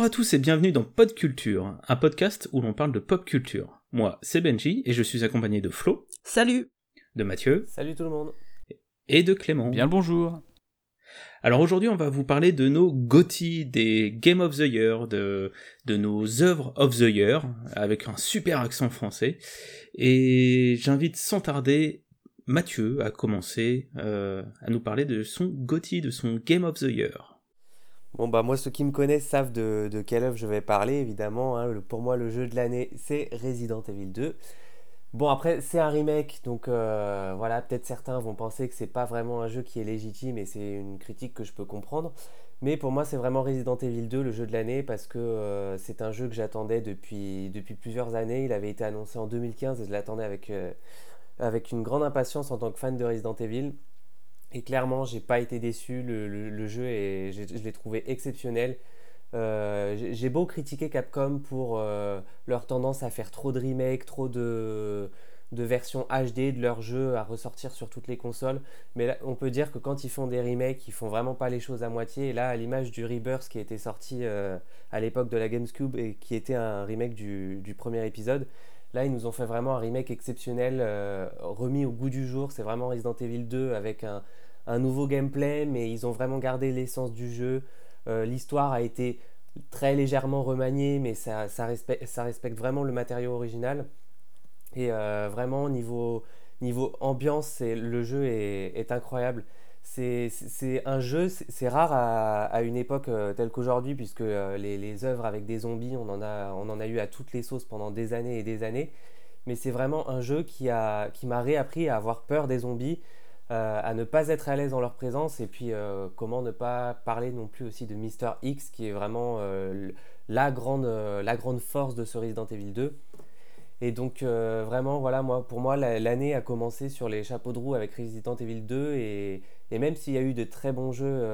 Bonjour à tous et bienvenue dans Pod Culture, un podcast où l'on parle de pop culture. Moi, c'est Benji et je suis accompagné de Flo. Salut De Mathieu. Salut tout le monde Et de Clément. Bien le bonjour alors aujourd'hui, on va vous parler de nos GOTY, des Game of the Year, de, de nos œuvres of the Year, avec un super accent français. Et j'invite sans tarder Mathieu à commencer euh, à nous parler de son GOTY, de son Game of the Year. Bon bah moi ceux qui me connaissent savent de, de quelle œuvre je vais parler évidemment. Hein. pour moi le jeu de l'année c'est Resident Evil 2. Bon après c'est un remake donc euh, voilà peut-être certains vont penser que c'est pas vraiment un jeu qui est légitime et c'est une critique que je peux comprendre. Mais pour moi c'est vraiment Resident Evil 2 le jeu de l'année parce que euh, c'est un jeu que j'attendais depuis, plusieurs années. Il avait été annoncé en 2015 et je l'attendais avec, euh, avec une grande impatience en tant que fan de Resident Evil. Et clairement, j'ai pas été déçu. Le, jeu, et je l'ai trouvé exceptionnel. Euh, j'ai beau critiquer Capcom pour euh, leur tendance à faire trop de remakes, trop de, de, versions HD de leurs jeux à ressortir sur toutes les consoles. Mais là, on peut dire que quand ils font des remakes, ils font vraiment pas les choses à moitié. Et là, à l'image du Rebirth qui été sorti euh, à l'époque de la Gamescube et qui était un remake du, du, premier épisode, là, ils nous ont fait vraiment un remake exceptionnel, remis au goût du jour. C'est vraiment Resident Evil 2 avec un nouveau gameplay, mais ils ont vraiment gardé l'essence du jeu. Euh, l'histoire a été très légèrement remaniée, mais ça, ça, respecte, vraiment le matériau original. Et euh, vraiment, niveau, niveau ambiance, le jeu est, incroyable. C'est un jeu, c'est rare à, une époque euh, telle qu'aujourd'hui, puisque les, les, œuvres avec des zombies, on en, a, on en a eu à toutes les sauces pendant des années et des années. Mais c'est vraiment un jeu qui m'a qui réappris à avoir peur des zombies, euh, à ne pas être à l'aise dans leur présence et puis euh, comment ne pas parler non plus aussi de Mister X qui est vraiment euh, la, grande, la grande force de ce Resident Evil 2. Et donc vraiment voilà moi pour moi l'année a commencé sur les chapeaux de roue avec Resident Evil 2 et, même s'il y a eu de très bons jeux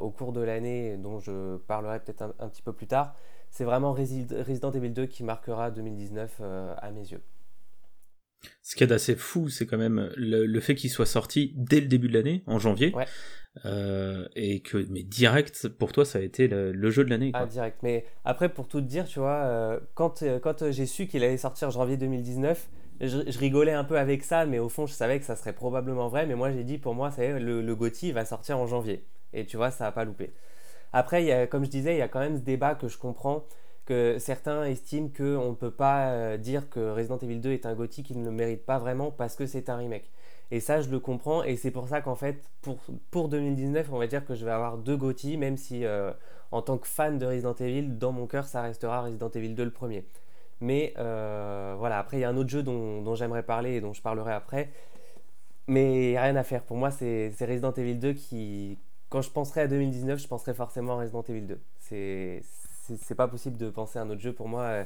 au cours de l'année dont je parlerai peut-être un, un, petit peu plus tard, c'est vraiment Resident Evil 2 qui marquera 2019 à mes yeux. Ce qui est assez fou, c'est quand même le, fait qu'il soit sorti dès le début de l'année, en janvier. Euh, et que, mais direct, pour toi, ça a été le, jeu de l'année. Ah, direct. Mais après, pour tout te dire, tu vois, euh, quand, euh, quand j'ai su qu'il allait sortir janvier 2019, je, rigolais un peu avec ça, mais au fond, je savais que ça serait probablement vrai. Mais moi, j'ai dit, pour moi, c'est le, le GOTY va sortir en janvier. Et tu vois, ça n'a pas loupé. Après, y a, comme je disais, il y a quand même ce débat que je comprends que certains estiment qu'on ne peut pas euh, dire que Resident Evil 2 est un gothique qu'il ne le mérite pas vraiment parce que c'est un remake. Et ça, je le comprends, et c'est pour ça qu'en fait, pour, pour 2019, on va dire que je vais avoir deux GOTY, même si euh, en tant que fan de Resident Evil, dans mon cœur, ça restera Resident Evil 2 le premier. Mais euh, voilà, après, il y a un autre jeu dont, j'aimerais parler et dont je parlerai après. Mais il n'y a rien à faire. Pour moi, c'est Resident Evil 2 qui, quand je penserai à 2019, je penserai forcément à Resident Evil 2. C'est c'est pas possible de penser à un autre jeu pour moi, euh,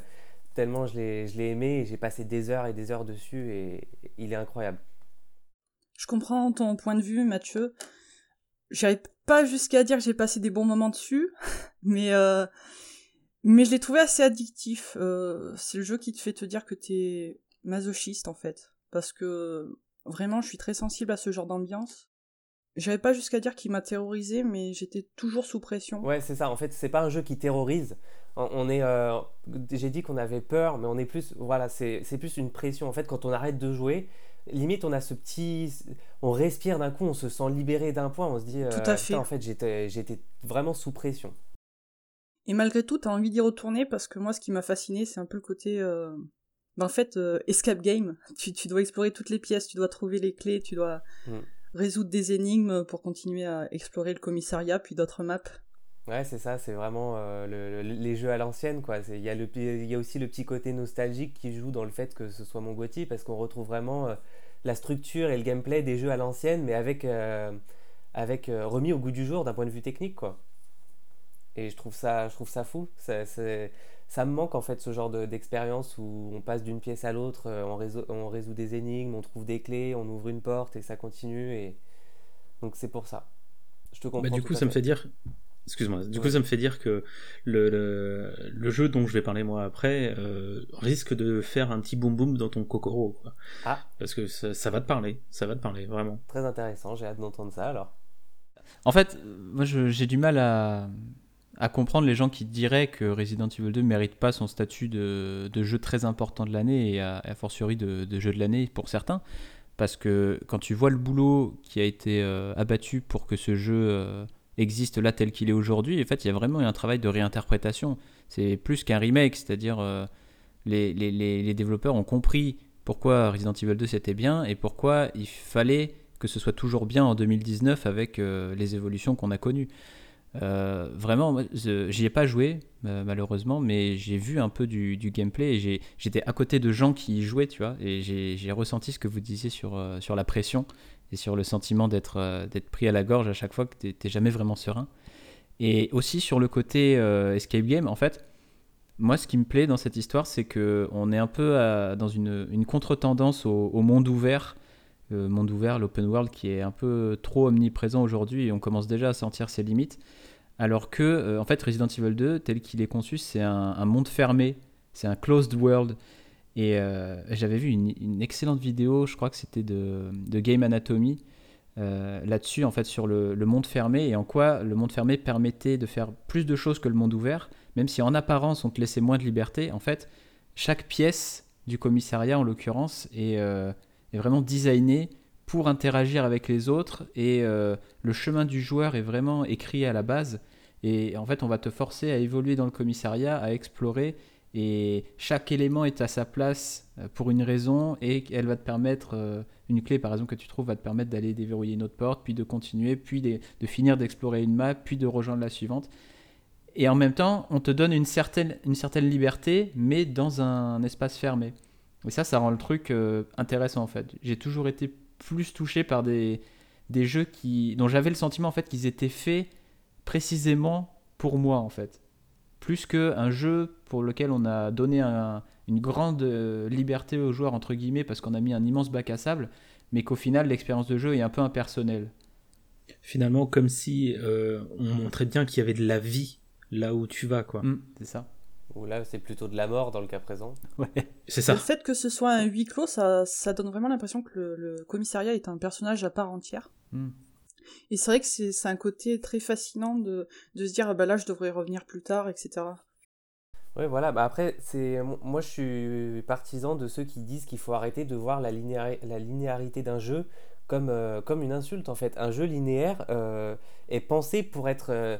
tellement je l'ai aimé et j'ai passé des heures et des heures dessus et il est incroyable. Je comprends ton point de vue, Mathieu. J'arrive pas jusqu'à dire que j'ai passé des bons moments dessus, mais, euh, mais je l'ai trouvé assez addictif. Euh, c'est le jeu qui te fait te dire que t'es masochiste en fait. Parce que vraiment, je suis très sensible à ce genre d'ambiance. J'avais pas jusqu'à dire qu'il m'a terrorisé, mais j'étais toujours sous pression. Ouais, c'est ça. En fait, c'est pas un jeu qui terrorise. On est, euh, j'ai dit qu'on avait peur, mais on est plus, voilà, c'est plus une pression. En fait, quand on arrête de jouer, limite, on a ce petit, on respire d'un coup, on se sent libéré d'un point, on se dit, tout à euh, fait. en fait, j'étais, j'étais vraiment sous pression. Et malgré tout, t'as envie d'y retourner parce que moi, ce qui m'a fasciné, c'est un peu le côté, euh... ben, en fait, euh, escape game. Tu, tu, dois explorer toutes les pièces, tu dois trouver les clés, tu dois. Mm résoudre des énigmes pour continuer à explorer le commissariat, puis d'autres maps. Ouais, c'est ça, c'est vraiment euh, les jeux à l'ancienne, quoi. Il y, a y a aussi le petit côté nostalgique qui joue dans le fait que ce soit mon Gotti, parce qu'on retrouve vraiment euh, la structure et le gameplay des jeux à l'ancienne, mais avec, euh, avec remis au goût du jour d'un point de vue technique, quoi. Et je trouve ça, je trouve ça fou. Ça, ça me manque en fait ce genre d'expérience où on passe d'une pièce à l'autre, euh, on, résout, on résout des énigmes, on trouve des clés, on ouvre une porte et ça continue. Et... Donc c'est pour ça. Je te comprends. Bah, du coup, ça me fait dire. Excuse-moi. Du coup, ça me fait dire que le, le, jeu dont je vais parler moi après euh, risque de faire un petit boom boom dans ton kokoro. Quoi. Ah. Parce que ça, ça, va te parler. Ça va te parler, vraiment. Très intéressant. J'ai hâte d'entendre ça alors. En fait, moi j'ai du mal à à comprendre les gens qui diraient que Resident Evil 2 ne mérite pas son statut de, jeu très important de l'année et à, fortiori de, jeu de l'année pour certains. Parce que quand tu vois le boulot qui a été euh, abattu pour que ce jeu euh, existe là tel qu'il est aujourd'hui, en fait, il y a vraiment un travail de réinterprétation. C'est plus qu'un remake, c'est-à-dire euh, les, les, développeurs ont compris pourquoi Resident Evil 2 c'était bien et pourquoi il fallait que ce soit toujours bien en 2019 avec les évolutions qu'on a connues. Euh, vraiment, j'y ai pas joué euh, malheureusement, mais j'ai vu un peu du, gameplay et j'étais à côté de gens qui y jouaient, tu vois, et j'ai ressenti ce que vous disiez sur, euh, sur la pression et sur le sentiment d'être pris à la gorge à chaque fois que tu n'es jamais vraiment serein. Et aussi sur le côté escape game, en fait, moi ce qui me plaît dans cette histoire, c'est que on est un peu dans une, contre-tendance au, monde ouvert. Le monde ouvert, l'open world qui est un peu trop omniprésent aujourd'hui et on commence déjà à sentir ses limites. Alors que, euh, en fait, Resident Evil 2, tel qu'il est conçu, c'est un, monde fermé, c'est un closed world. Et euh, j'avais vu une, excellente vidéo, je crois que c'était de, Game Anatomy, euh, là-dessus, en fait, sur le, monde fermé et en quoi le monde fermé permettait de faire plus de choses que le monde ouvert, même si en apparence on te laissait moins de liberté. En fait, chaque pièce du commissariat, en l'occurrence, est, est, vraiment designée pour interagir avec les autres et euh, le chemin du joueur est vraiment écrit à la base et en fait on va te forcer à évoluer dans le commissariat, à explorer et chaque élément est à sa place euh, pour une raison et elle va te permettre, euh, une clé par exemple que tu trouves va te permettre d'aller déverrouiller une autre porte, puis de continuer, puis de, finir d'explorer une map, puis de rejoindre la suivante. Et en même temps, on te donne une certaine, une certaine liberté, mais dans un espace fermé. Et ça, ça rend le truc intéressant en fait. J'ai toujours été plus touché par des, des jeux qui, dont j'avais le sentiment en fait qu'ils étaient faits précisément pour moi en fait. Plus qu'un jeu pour lequel on a donné une grande euh, liberté aux joueurs entre guillemets parce qu'on a mis un immense bac à sable, mais qu'au final l'expérience de jeu est un peu impersonnelle. Finalement, comme si euh, on montrait bien qu'il y avait de la vie là où tu vas quoi. Mmh, c'est ça. Ou là, c'est plutôt de la mort dans le cas présent. Ouais, c'est ça. Le fait que ce soit un huis clos, ça, ça donne vraiment l'impression que le, commissariat est un personnage à part entière. Hmm. Et c'est vrai que c'est un côté très fascinant de, de se dire, ah bah là, je devrais revenir plus tard, etc. Oui, voilà. Bah après, c'est moi, je suis partisan de ceux qui disent qu'il faut arrêter de voir la, la linéarité d'un jeu comme, euh, comme une insulte, en fait. Un jeu linéaire euh, est pensé pour être... Euh,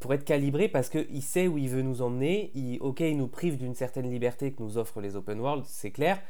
pour être calibré parce qu'il sait où il veut nous emmener. Ok, il nous prive d'une certaine liberté que nous offrent les open world, c'est clair.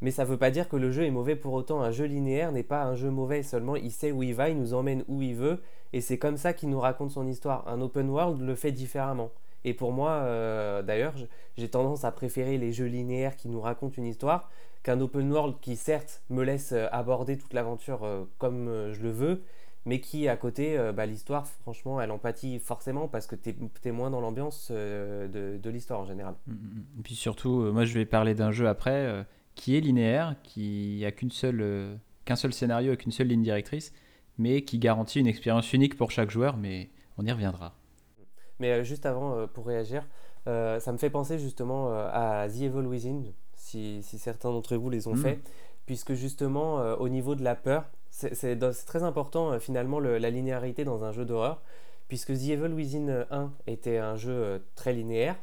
Mais ça ne veut pas dire que le jeu est mauvais pour autant. Un jeu linéaire n'est pas un jeu mauvais, seulement il sait où il va, il nous emmène où il veut, et c'est comme ça qu'il nous raconte son histoire. Un open world le fait différemment. Et pour moi, euh, d'ailleurs, j'ai tendance à préférer les jeux linéaires qui nous racontent une histoire qu'un open world qui certes me laisse euh, aborder toute l'aventure euh, comme je le veux, mais qui à côté, euh, bah, l'histoire, franchement, elle empathie forcément parce que tu es, moins dans l'ambiance euh, de, de l'histoire en général. Mm, mm, mm. Et puis surtout, euh, moi je vais parler d'un jeu après qui est linéaire, qui a qu'une seule, qu'un seul scénario et qu'une seule ligne directrice, mais qui garantit une expérience unique pour chaque joueur, mais on y reviendra. Mais juste avant, pour réagir, ça me fait penser justement à The Evil Within, si, si certains d'entre vous les ont fait, puisque justement, au niveau de la peur, c'est très important euh, finalement la linéarité dans un jeu d'horreur, puisque The Evil Within 1 était un jeu euh, très linéaire,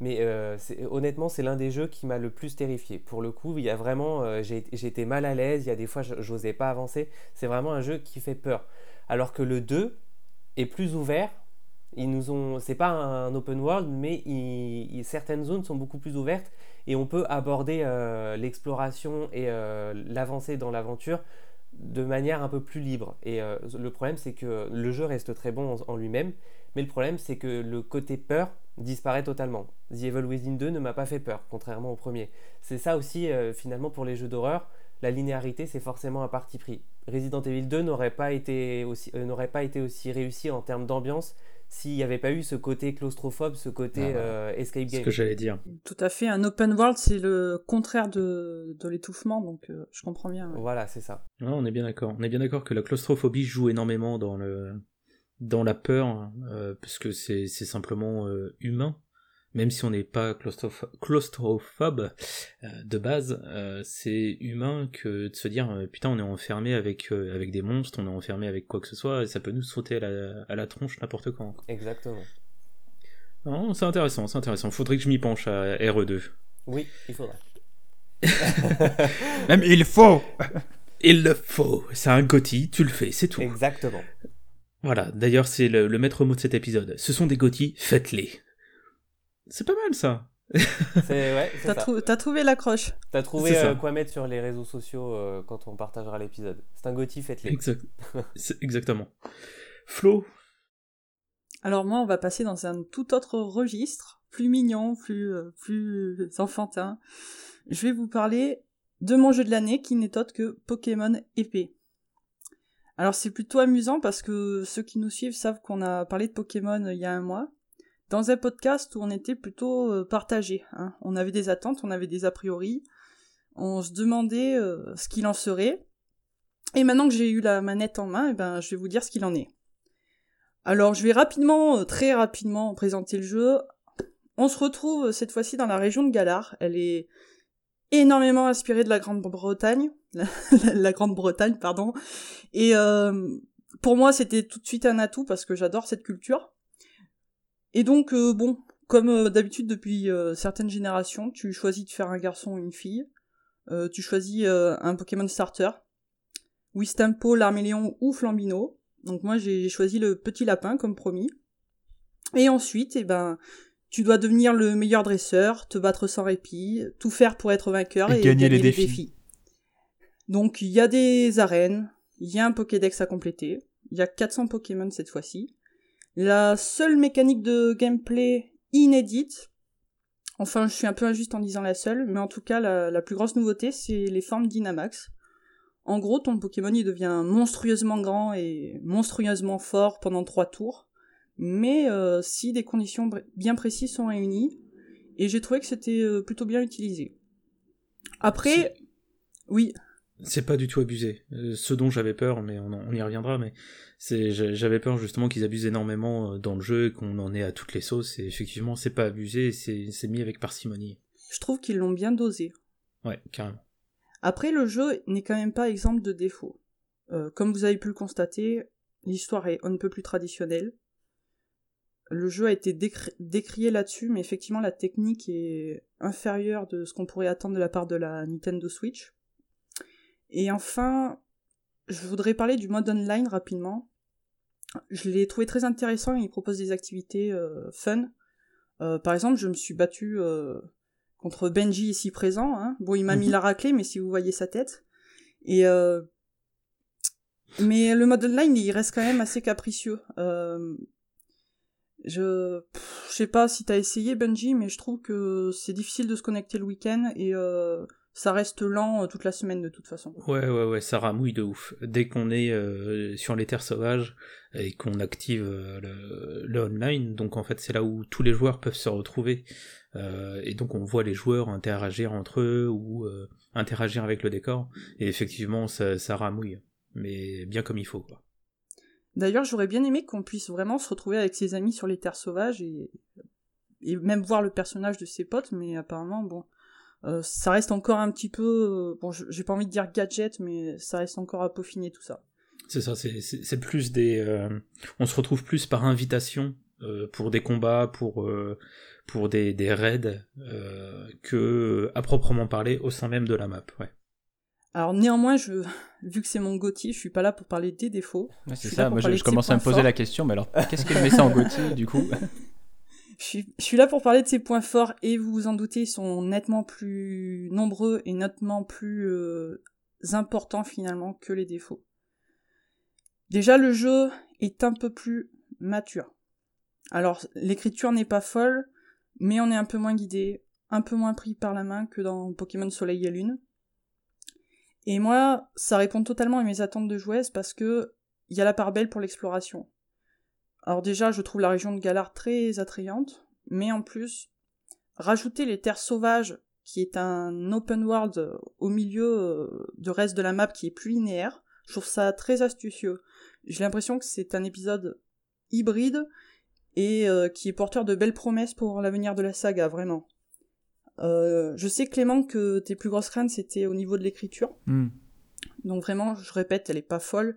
mais euh, honnêtement c'est l'un des jeux qui m'a le plus terrifié. Pour le coup, il y a vraiment, été mal à l'aise, il y a des fois j'osais pas avancer, c'est vraiment un jeu qui fait peur. Alors que le 2 est plus ouvert, ils nous ont, c'est pas un open world, mais certaines zones sont beaucoup plus ouvertes et on peut aborder l'exploration et l'avancée dans l'aventure de manière un peu plus libre. Et euh, le problème, c'est que le jeu reste très bon en, lui-même, mais le problème, c'est que le côté peur disparaît totalement. The Evil Within 2 ne m'a pas fait peur, contrairement au premier. C'est ça aussi, euh, finalement, pour les jeux d'horreur, la linéarité, c'est forcément un parti pris. Resident Evil 2 n'aurait pas, euh, n'aurait pas été aussi réussi en termes d'ambiance s'il n'y avait pas eu ce côté claustrophobe, ce côté ah, euh, escape game. C'est ce que j'allais dire. Tout à fait. Un open world, c'est le contraire de, de l'étouffement, donc euh, je comprends bien. Voilà, c'est ça. on est bien d'accord. On est bien d'accord que la claustrophobie joue énormément dans le dans la peur, euh, parce que c'est simplement humain même si on n'est pas claustrophobe euh, de base, euh, c'est humain que de se dire euh, putain on est enfermé avec avec des monstres, on est enfermé avec quoi que ce soit, et ça peut nous sauter à la, tronche n'importe quand. Exactement. c'est intéressant, c'est intéressant. Faudrait que je m'y penche à RE2. Oui, il faudrait. Même il faut Il le faut. C'est un Gotti, tu le fais, c'est tout. Exactement. Voilà, d'ailleurs, c'est le, le maître mot de cet épisode. Ce sont des Gotti, faites-les. C'est pas mal ça. C'est ouais, T'as trou- trouvé l'accroche. T'as trouvé euh, quoi mettre sur les réseaux sociaux euh, quand on partagera l'épisode. C'est un Gotti, faites-les. Exact. Exactement. Flo, Alors moi, on va passer dans un tout autre registre, plus mignon, plus, euh, plus enfantin. Je vais vous parler de mon jeu de l'année qui n'est autre que Pokémon épée. Alors c'est plutôt amusant parce que ceux qui nous suivent savent qu'on a parlé de Pokémon il y a un mois, dans un podcast où on était plutôt euh, partagés. hein. On avait des attentes, on avait des a priori, on se demandait euh, ce qu'il en serait. Et maintenant que j'ai eu la manette en main, eh ben, je vais vous dire ce qu'il en est. Alors, je vais rapidement, euh, très rapidement présenter le jeu. On se retrouve cette fois-ci dans la région de Galar. Elle est énormément inspirée de la Grande-Bretagne, la, Grande-Bretagne, pardon. Et pour moi, c'était tout de suite un atout parce que j'adore cette culture. Et donc, euh, bon, comme euh, d'habitude depuis euh, certaines générations, tu choisis de faire un garçon ou une fille. Tu choisis un Pokémon starter. Wistampo, Larméléon ou Flambino. Donc moi j'ai choisi le petit lapin comme promis. Et ensuite, eh ben, tu dois devenir le meilleur dresseur, te battre sans répit, tout faire pour être vainqueur Et et, gagner gagner les défis. Donc il y a des arènes, il y a un Pokédex à compléter, il y a 400 Pokémon cette fois-ci. La seule mécanique de gameplay inédite, enfin je suis un peu injuste en disant la seule, mais en tout cas la, la plus grosse nouveauté c'est les formes Dynamax. En gros, ton Pokémon il devient monstrueusement grand et monstrueusement fort pendant trois tours, mais euh, si des conditions bien précises sont réunies, et j'ai trouvé que c'était euh, plutôt bien utilisé. Après, oui, c'est pas du tout abusé. Euh, ce dont j'avais peur, mais on, y reviendra, mais c'est j'avais peur justement qu'ils abusent énormément euh, dans le jeu et qu'on en ait à toutes les sauces. Et effectivement, c'est pas abusé, c'est mis avec parcimonie. je trouve qu'ils l'ont bien dosé. Ouais, carrément. Après, le jeu n'est quand même pas exemple de défaut. Euh, comme vous avez pu le constater, l'histoire est on ne peut plus traditionnelle. Le jeu a été décri- décrié là-dessus, mais effectivement la technique est inférieure de ce qu'on pourrait attendre de la part de la Nintendo Switch. Et enfin, je voudrais parler du mode online rapidement. Je l'ai trouvé très intéressant, il propose des activités euh, fun. Euh, par exemple, je me suis battu euh, contre Benji ici présent. Hein. Bon, il m'a mis Mhm. la raclée, mais si vous voyez sa tête. Et euh... mais le mode online, il reste quand même assez capricieux. Je, Pff, je sais pas si t'as essayé Benji, mais je trouve que c'est difficile de se connecter le week-end et euh, ça reste lent euh, toute la semaine de toute façon. Ouais, ouais, ouais, ça ramouille de ouf. Dès qu'on est euh, sur les terres sauvages et qu'on active euh, le, le online, donc en fait c'est là où tous les joueurs peuvent se retrouver. Euh, et donc on voit les joueurs interagir entre eux ou interagir avec le décor. Et effectivement, ça, ça ramouille. Mais bien comme il faut, quoi. D'ailleurs, j'aurais bien aimé qu'on puisse vraiment se retrouver avec ses amis sur les terres sauvages et, et même voir le personnage de ses potes, mais apparemment, bon, euh, ça reste encore un petit peu, euh, bon, j'ai pas envie de dire gadget, mais ça reste encore à peaufiner tout ça. C'est ça, c'est- plus des... euh, on se retrouve plus par invitation euh, pour des combats, pour, euh, pour des, des raids, euh, que à proprement parler au sein même de la map, ouais. Alors néanmoins, je, vu que c'est mon Gotti, je suis pas là pour parler des défauts. Ouais, c'est ça, moi je, commence à me poser la question, mais alors qu'est-ce qu'elle met ça en Gauthier du coup? Je suis, là pour parler de ses points forts et vous vous en doutez, ils sont nettement plus nombreux et nettement plus euh, importants finalement que les défauts. Déjà, le jeu est un peu plus mature. Alors, l'écriture n'est pas folle, mais on est un peu moins guidé, un peu moins pris par la main que dans Pokémon Soleil et Lune. Et moi, ça répond totalement à mes attentes de joueuse parce que il y a la part belle pour l'exploration. Alors déjà, je trouve la région de Galar très attrayante, mais en plus, rajouter les terres sauvages, qui est un open world au milieu euh, du reste de la map qui est plus linéaire, je trouve ça très astucieux. J'ai l'impression que c'est un épisode hybride et euh, qui est porteur de belles promesses pour l'avenir de la saga, vraiment. Euh, je sais Clément que tes plus grosses craintes c'était au niveau de l'écriture. Hmm. Donc vraiment, je répète, elle est pas folle,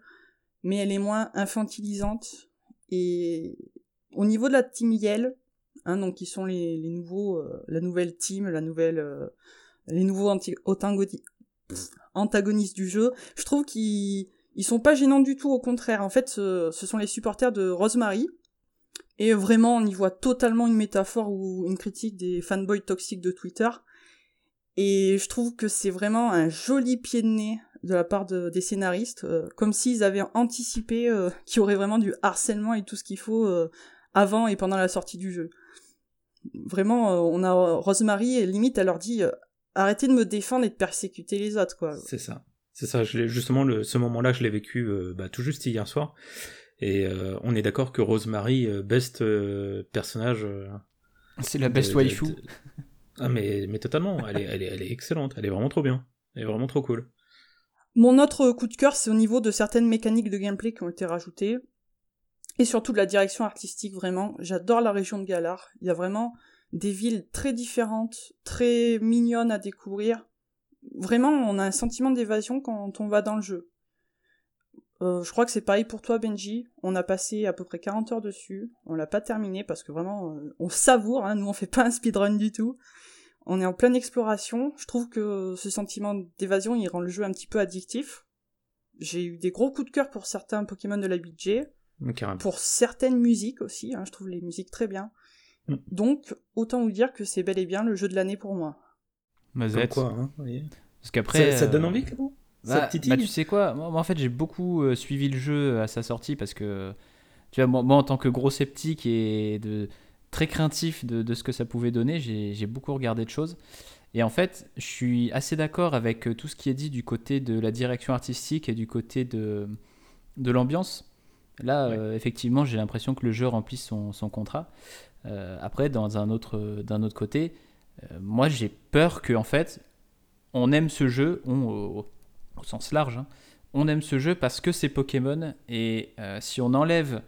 mais elle est moins infantilisante. Et au niveau de la team Yell, hein, donc qui sont les, nouveaux, euh, la nouvelle team, la nouvelle, euh, les nouveaux antagonistes du jeu. Je trouve qu'ils ils sont pas gênants du tout, au contraire. En fait, ce sont les supporters de Rosemary. Et vraiment, on y voit totalement une métaphore ou une critique des fanboys toxiques de Twitter. Et je trouve que c'est vraiment un joli pied de nez de la part de- des scénaristes, euh, comme s'ils avaient anticipé euh, qu'il y aurait vraiment du harcèlement et tout ce qu'il faut euh, avant et pendant la sortie du jeu. Vraiment, euh, on a Rosemary, et limite, elle leur dit euh, arrêtez de me défendre et de persécuter les autres, quoi. C'est ça. C'est ça. Je l'ai- justement, le, ce moment-là, je l'ai vécu euh, bah, tout juste hier soir. Et euh, on est d'accord que Rosemary, euh, best euh, personnage. euh, C'est la best de- waifu. de- Ah, mais, mais totalement. Elle est, elle, est, elle est excellente. Elle est vraiment trop bien. Elle est vraiment trop cool. Mon autre coup de cœur, c'est au niveau de certaines mécaniques de gameplay qui ont été rajoutées. Et surtout de la direction artistique, vraiment. J'adore la région de Galar. Il y a vraiment des villes très différentes, très mignonnes à découvrir. Vraiment, on a un sentiment d'évasion quand on va dans le jeu. Euh, je crois que c'est pareil pour toi, Benji. On a passé à peu près 40 heures dessus. On l'a pas terminé parce que vraiment, euh, on savoure. Hein. Nous, on fait pas un speedrun du tout. On est en pleine exploration. Je trouve que ce sentiment d'évasion, il rend le jeu un petit peu addictif. J'ai eu des gros coups de cœur pour certains Pokémon de la BJ, Carrément. pour certaines musiques aussi. hein, je trouve les musiques très bien. Mm. Donc, autant vous dire que c'est bel et bien le jeu de l'année pour moi. Comme Mazette. quoi, hein, voyez. Parce qu'après. ça, ça te donne euh, envie, Bah, te titille bah, tu sais quoi, moi, moi, en fait j'ai beaucoup euh, suivi le jeu à sa sortie parce que tu vois moi, moi, en tant que gros sceptique et de très craintif de, de ce que ça pouvait donner, j'ai beaucoup regardé de choses. Et en fait, je suis assez d'accord avec euh, tout ce qui est dit du côté de la direction artistique et du côté de, de l'ambiance. Là, Ouais. euh, effectivement, j'ai l'impression que le jeu remplit son, son contrat. Euh, après, dans un autre, d'un autre côté, euh, moi j'ai peur que en fait, on aime ce jeu, on, au, au sens large, hein, on aime ce jeu parce que c'est Pokémon. Et si on enlève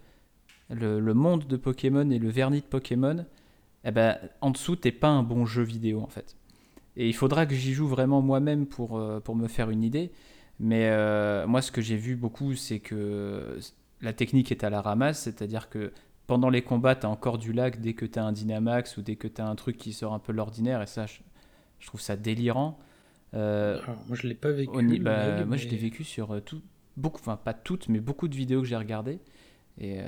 le, le monde de Pokémon et le vernis de Pokémon, eh ben, en dessous, t'es pas un bon jeu vidéo en fait. Et il faudra que j'y joue vraiment moi-même pour, euh, pour me faire une idée. Mais euh, moi, ce que j'ai vu beaucoup, c'est que la technique est à la ramasse, c'est-à-dire que pendant les combats, tu as encore du lag dès que tu as un Dynamax ou dès que tu as un truc qui sort un peu l'ordinaire, et ça, je, je trouve ça délirant. Euh, Alors, moi, je l'ai pas vécu. bah, lag, moi, je l'ai vécu sur tout, beaucoup, enfin pas toutes, mais beaucoup de vidéos que j'ai regardées. Et euh,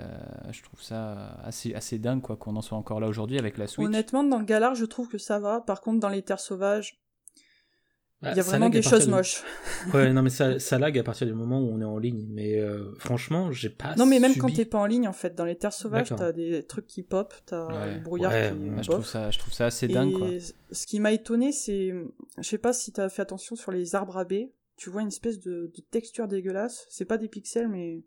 je trouve ça assez, assez dingue quoi, qu'on en soit encore là aujourd'hui avec la Switch. Honnêtement, dans Galar, je trouve que ça va. Par contre, dans les terres sauvages, Ah, il y a vraiment des choses du- moches. Ouais, non, mais ça, ça lag à partir du moment où on est en ligne. Mais euh, franchement, j'ai pas. Non, mais même quand t'es pas en ligne, en fait, dans les terres sauvages, t'as des trucs qui pop, t'as Ouais. le brouillard Ouais, qui ouais, Ouais, je, pop. trouve ça, je trouve ça assez Et dingue quoi. ce qui m'a étonné, c'est, je sais pas si t'as fait attention sur les arbres à baies, tu vois une espèce de, de texture dégueulasse. C'est pas des pixels, mais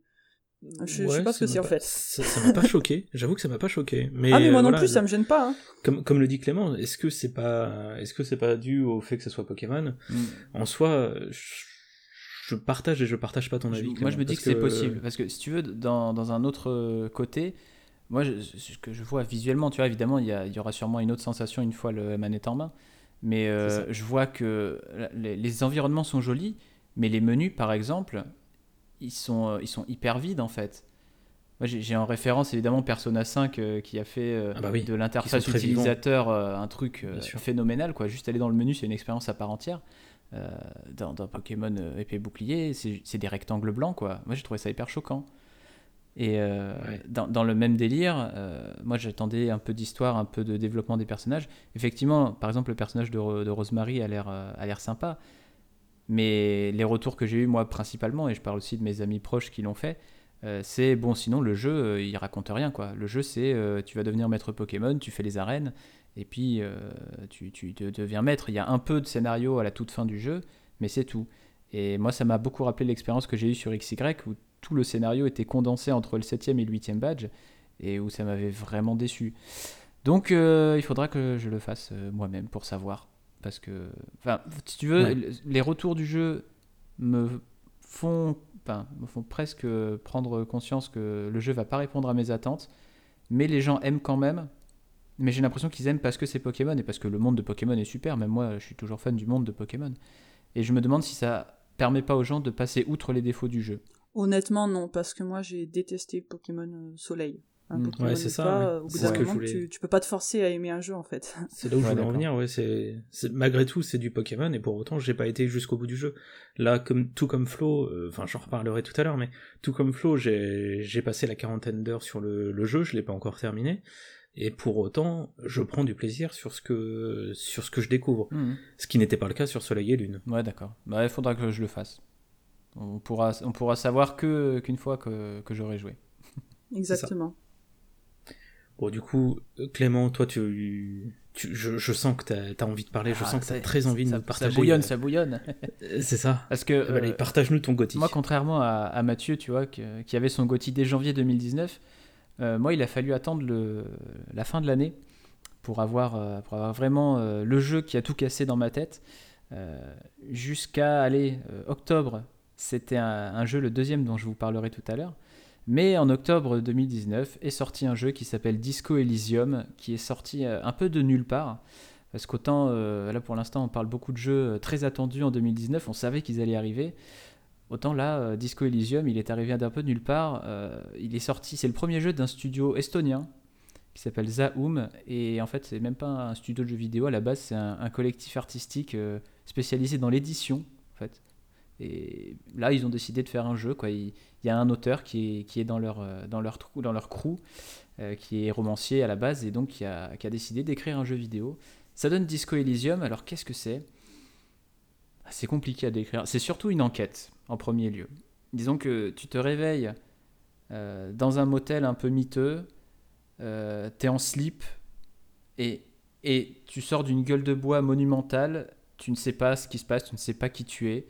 je, je sais Ouais, pas ce que ça c'est en pas- fait. Ça ça m'a pas choqué. J'avoue que ça m'a pas choqué. Mais, ah mais moi euh, non voilà, plus, ça me gêne pas. Hein. comme, comme le dit Clément, est-ce que c'est pas, est-ce que c'est pas dû au fait que ce soit Pokémon? Mm. En soi, je, je partage et je partage pas ton Je- avis. moi, je me dis que, c'est possible. Parce que si tu veux, dans, dans un autre euh, côté, moi, je- ce que je vois visuellement, tu vois, évidemment, il y, a- il y aura sûrement une autre sensation une fois le manette en main. Mais euh, ça. je vois que les, les environnements sont jolis, mais les menus, par exemple, ils sont, euh, ils sont hyper vides en fait. Moi, j'ai en référence évidemment Persona 5 euh, qui a fait euh, Ah bah oui, de l'interface utilisateur euh, un truc phénoménal. Quoi. Juste aller dans le menu, c'est une expérience à part entière. Dans, dans Pokémon épée bouclier, c'est des rectangles blancs. Quoi. Moi, j'ai trouvé ça hyper choquant. Et Ouais. dans, dans le même délire, moi j'attendais un peu d'histoire, un peu de développement des personnages. Effectivement, par exemple, le personnage de, de Rosemary a l'air a l'air sympa, mais les retours que j'ai eu moi principalement, et je parle aussi de mes amis proches qui l'ont fait, euh, c'est bon, sinon le jeu euh, il raconte rien quoi. Le jeu c'est euh, tu vas devenir maître Pokémon, tu fais les arènes, et puis tu, tu de- deviens maître. Il y a un peu de scénario à la toute fin du jeu, mais c'est tout. Et moi ça m'a beaucoup rappelé l'expérience que j'ai eue sur XY où tout le scénario était condensé entre le 7ème et le 8ème badge, et où ça m'avait vraiment déçu. Donc il faudra que je le fasse moi-même pour savoir. Parce que, enfin, si tu veux, Ouais. les retours du jeu me font, enfin, me font presque prendre conscience que le jeu va pas répondre à mes attentes, mais les gens aiment quand même. Mais j'ai l'impression qu'ils aiment parce que c'est Pokémon et parce que le monde de Pokémon est super. Même moi, je suis toujours fan du monde de Pokémon. Et je me demande si ça permet pas aux gens de passer outre les défauts du jeu. Honnêtement, non, parce que moi j'ai détesté Pokémon euh, Soleil. Un Mm. Ouais, ou c'est ça, pas, ouais. euh, Au bout C'est d'un ce que je moment, voulais- tu, tu peux pas te forcer à aimer un jeu en fait. C'est là où je voulais en venir, ouais. C'est, malgré tout, c'est du Pokémon et pour autant, j'ai pas été jusqu'au bout du jeu. Là, comme tout comme Flo, euh, enfin, j'en reparlerai tout à l'heure, mais tout comme Flo, j'ai, passé la quarantaine d'heures sur le, le jeu, je l'ai pas encore terminé. Et pour autant, je prends du plaisir sur ce que, sur ce que je découvre. Mhm. Ce qui n'était pas le cas sur Soleil et Lune. Ouais, d'accord. Bah, il faudra que je le fasse. On pourra, on pourra savoir que qu'une fois que, que j'aurai joué. Exactement. Bon, du coup, euh, Clément, toi, tu, tu je, je sens que t'as, as envie de parler, je Ah, sens que ça- t'as très envie de ça, nous partager. Ça bouillonne, ça bouillonne. euh, C'est ça. Parce que Euh, allez, euh, partage-nous ton gothique. moi, contrairement à, à Mathieu, tu vois, que- qui avait son Gotti dès janvier 2019, euh, moi, il a fallu attendre le, la fin de l'année pour avoir, euh, pour avoir vraiment le jeu qui a tout cassé dans ma tête. Jusqu'à aller octobre, c'était un, un jeu, le deuxième dont je vous parlerai tout à l'heure. Mais en octobre 2019 est sorti un jeu qui s'appelle Disco Elysium, qui est sorti euh, un peu de nulle part. Parce qu'autant, euh, là pour l'instant, on parle beaucoup de jeux euh, très attendus en 2019, on savait qu'ils allaient arriver. Autant là, Disco Elysium, il est arrivé d'un peu de nulle part. Il est sorti, c'est le premier jeu d'un studio estonien qui s'appelle Zaum. Et en fait, c'est même pas un studio de jeux vidéo à la base, c'est un, un collectif artistique spécialisé dans l'édition. En fait. Et là, ils ont décidé de faire un jeu. Il, y a un auteur qui est, dans, leur, euh, dans, dans leur crew, euh, qui est romancier à la base, et donc qui a, décidé d'écrire un jeu vidéo. Ça donne Disco Elysium. Alors, qu'est-ce que c'est? Ah, C'est compliqué à décrire. C'est surtout une enquête, en premier lieu. Disons que tu te réveilles euh, dans un motel un peu miteux, euh, t'es en slip, et tu sors d'une gueule de bois monumentale, tu ne sais pas ce qui se passe, tu ne sais pas qui tu es.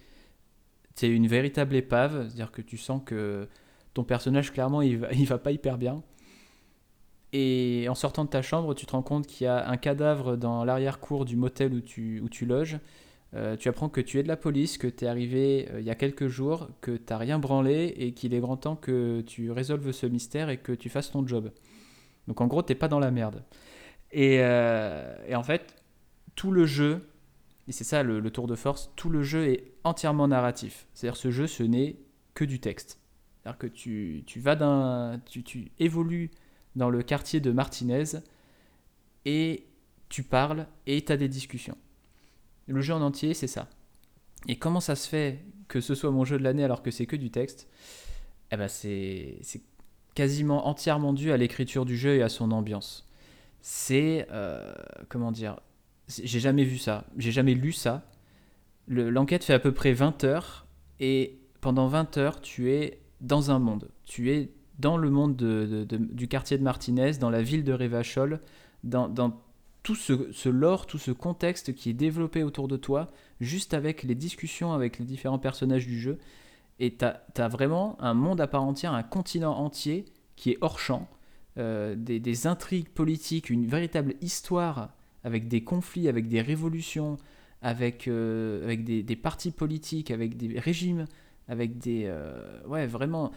C'est une véritable épave, c'est-à-dire que tu sens que ton personnage, clairement, il va, il va pas hyper bien. Et en sortant de ta chambre, tu te rends compte qu'il y a un cadavre dans l'arrière-cour du motel où tu, où tu loges. Euh, tu apprends que tu es de la police, que tu es arrivé euh, il y a quelques jours, que tu n'as rien branlé et qu'il est grand temps que tu résolves ce mystère et que tu fasses ton job. Donc en gros, t'es pas dans la merde. Et, euh, et en fait, tout le jeu, et c'est ça le, tour de force, tout le jeu est entièrement narratif. C'est-à-dire ce jeu, ce n'est que du texte. C'est-à-dire que tu, tu vas d'un... Tu, tu évolues dans le quartier de Martinez et tu parles et tu as des discussions. Le jeu en entier, c'est ça. Et comment ça se fait que ce soit mon jeu de l'année alors que c'est que du texte? Eh ben c'est quasiment entièrement dû à l'écriture du jeu et à son ambiance. C'est euh, comment dire J'ai jamais vu ça, j'ai jamais lu ça. Le- L'enquête fait à peu près 20 heures et pendant 20 heures, tu es dans un monde. Tu es dans le monde de- du quartier de Martinez, dans la ville de Revachol, dans, dans tout ce, ce lore, tout ce contexte qui est développé autour de toi, juste avec les discussions avec les différents personnages du jeu. Et tu as, vraiment un monde à part entière, un continent entier qui est hors champ, euh, des, des intrigues politiques, une véritable histoire avec des conflits, avec des révolutions, avec, euh, avec des, partis politiques, avec des régimes, avec des... euh, ouais, vraiment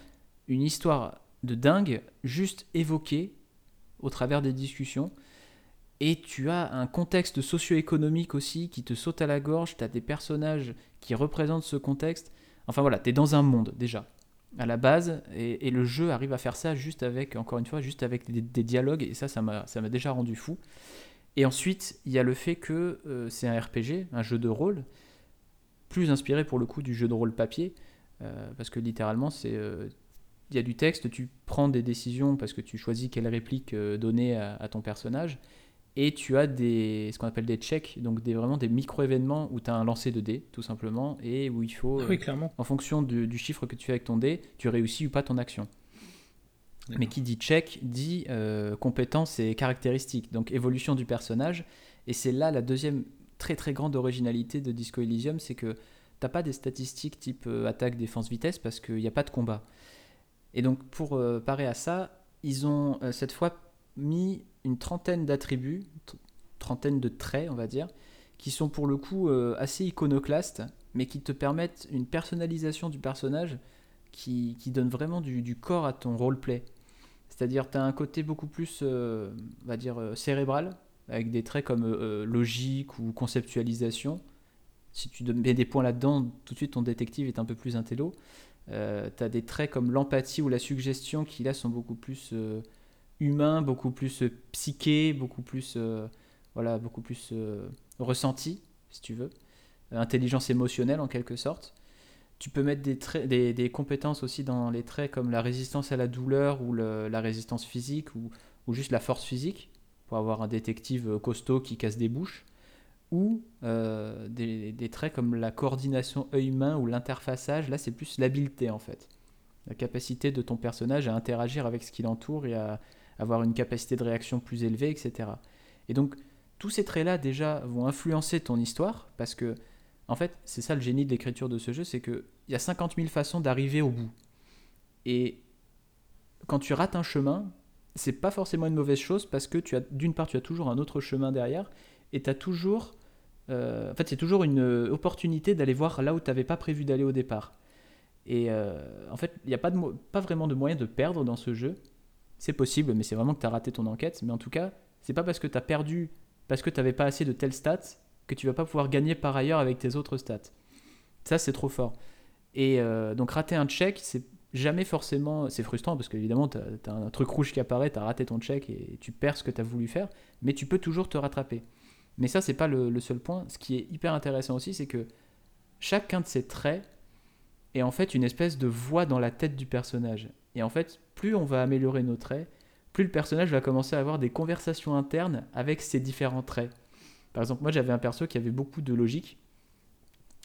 une histoire de dingue, juste évoquée au travers des discussions. Et tu as un contexte socio-économique aussi qui te saute à la gorge, tu as des personnages qui représentent ce contexte. Enfin voilà, tu es dans un monde déjà, à la base, et, le jeu arrive à faire ça juste avec, encore une fois, juste avec des, des dialogues, et ça, ça m'a déjà rendu fou. Et ensuite, il y a le fait que euh, c'est un RPG, un jeu de rôle, plus inspiré pour le coup du jeu de rôle papier, euh, parce que littéralement, c'est... euh, il y a du texte, tu prends des décisions parce que tu choisis quelle réplique donner à, à ton personnage, et tu as des, ce qu'on appelle des checks, donc des, vraiment des micro-événements où tu as un lancer de dés, tout simplement, et où il faut, Ah oui, clairement. en fonction du, du chiffre que tu fais avec ton dé, tu réussis ou pas ton action. Mais qui dit check dit euh, compétences et caractéristiques, donc évolution du personnage. Et c'est là la deuxième très très grande originalité de Disco Elysium, c'est que t'as pas des statistiques type euh, attaque, défense, vitesse, parce qu'il n'y a pas de combat. Et donc pour euh, parer à ça, ils ont euh, cette fois mis une trentaine d'attributs, tr- trentaine de traits on va dire, qui sont pour le coup assez iconoclastes, mais qui te permettent une personnalisation du personnage qui, qui donne vraiment du, du corps à ton roleplay. C'est-à-dire tu as un côté beaucoup plus, euh, euh, cérébral, avec des traits comme euh, logique ou conceptualisation. Si tu mets des points là-dedans, tout de suite ton détective est un peu plus intello. Tu as des traits comme l'empathie ou la suggestion qui là sont beaucoup plus euh, humain, beaucoup plus psyché, beaucoup plus, voilà, beaucoup plus ressenti, si tu veux, intelligence émotionnelle en quelque sorte. Tu peux mettre des, traits, des, compétences aussi dans les traits comme la résistance à la douleur ou la résistance physique ou, ou, juste la force physique pour avoir un détective costaud qui casse des bouches ou euh, des, traits comme la coordination œil-main ou l'interfaçage. Là, c'est plus l'habileté en fait. La capacité de ton personnage à interagir avec ce qui l'entoure et à avoir une capacité de réaction plus élevée, etc. Et donc, tous ces traits-là, déjà, vont influencer ton histoire parce que, en fait, c'est ça le génie de l'écriture de ce jeu c'est qu'il y a 50 000 façons d'arriver au bout. Et quand tu rates un chemin, c'est pas forcément une mauvaise chose parce que tu as d'une part tu as toujours un autre chemin derrière et tu as toujours euh, en fait, c'est toujours une euh, opportunité d'aller voir là où tu n'avais pas prévu d'aller au départ. Et euh, en fait, il n'y a pas, de, pas vraiment de moyen de perdre dans ce jeu. C'est possible, mais c'est vraiment que tu as raté ton enquête. Mais en tout cas, c'est pas parce que tu as perdu, parce que tu n'avais pas assez de telles stats, que tu vas pas pouvoir gagner par ailleurs avec tes autres stats. Ça, c'est trop fort. Et donc, rater un check, c'est jamais forcément. C'est frustrant parce qu'évidemment, tu as, un truc rouge qui apparaît, tu as raté ton check et tu perds ce que tu as voulu faire, mais tu peux toujours te rattraper. Mais ça, c'est pas le, seul point. Ce qui est hyper intéressant aussi, c'est que chacun de ces traits est en fait une espèce de voix dans la tête du personnage. Et en fait, plus on va améliorer nos traits, plus le personnage va commencer à avoir des conversations internes avec ses différents traits. Par exemple, moi j'avais un perso qui avait beaucoup de logique.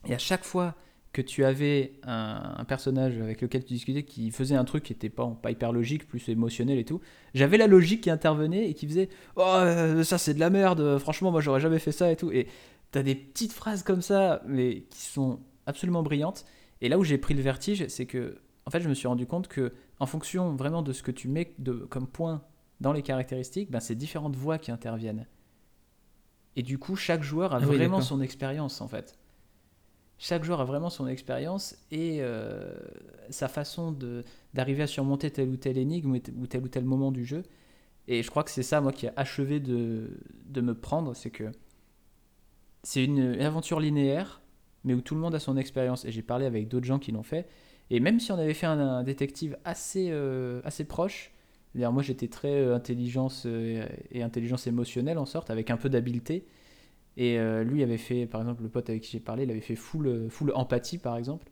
Et à chaque fois que tu avais un, personnage avec lequel tu discutais qui faisait un truc qui était pas, pas hyper logique, plus émotionnel et tout, j'avais la logique qui intervenait et qui faisait Oh, euh, ça c'est de la merde, franchement, moi j'aurais jamais fait ça et tout. Et t'as des petites phrases comme ça, mais qui sont absolument brillantes. Et là où j'ai pris le vertige, c'est que, en fait, je me suis rendu compte que, en fonction vraiment de ce que tu mets de, comme point dans les caractéristiques, ben, c'est différentes voix qui interviennent. Et du coup, chaque joueur a ah vraiment son expérience en fait chaque joueur a vraiment son expérience et euh, sa façon d'arriver à surmonter telle ou telle énigme ou tel ou tel moment du jeu. Et je crois que c'est ça, moi, qui a achevé de, de me prendre, c'est que c'est une aventure linéaire, mais où tout le monde a son expérience. Et j'ai parlé avec d'autres gens qui l'ont fait. Et même si on avait fait un, détective assez, euh, assez proche, moi j'étais très euh, intelligence et intelligence émotionnelle en sorte, avec un peu d'habileté. Et euh, lui avait fait, par exemple, le pote avec qui j'ai parlé, il avait fait full, euh, full empathie, par exemple.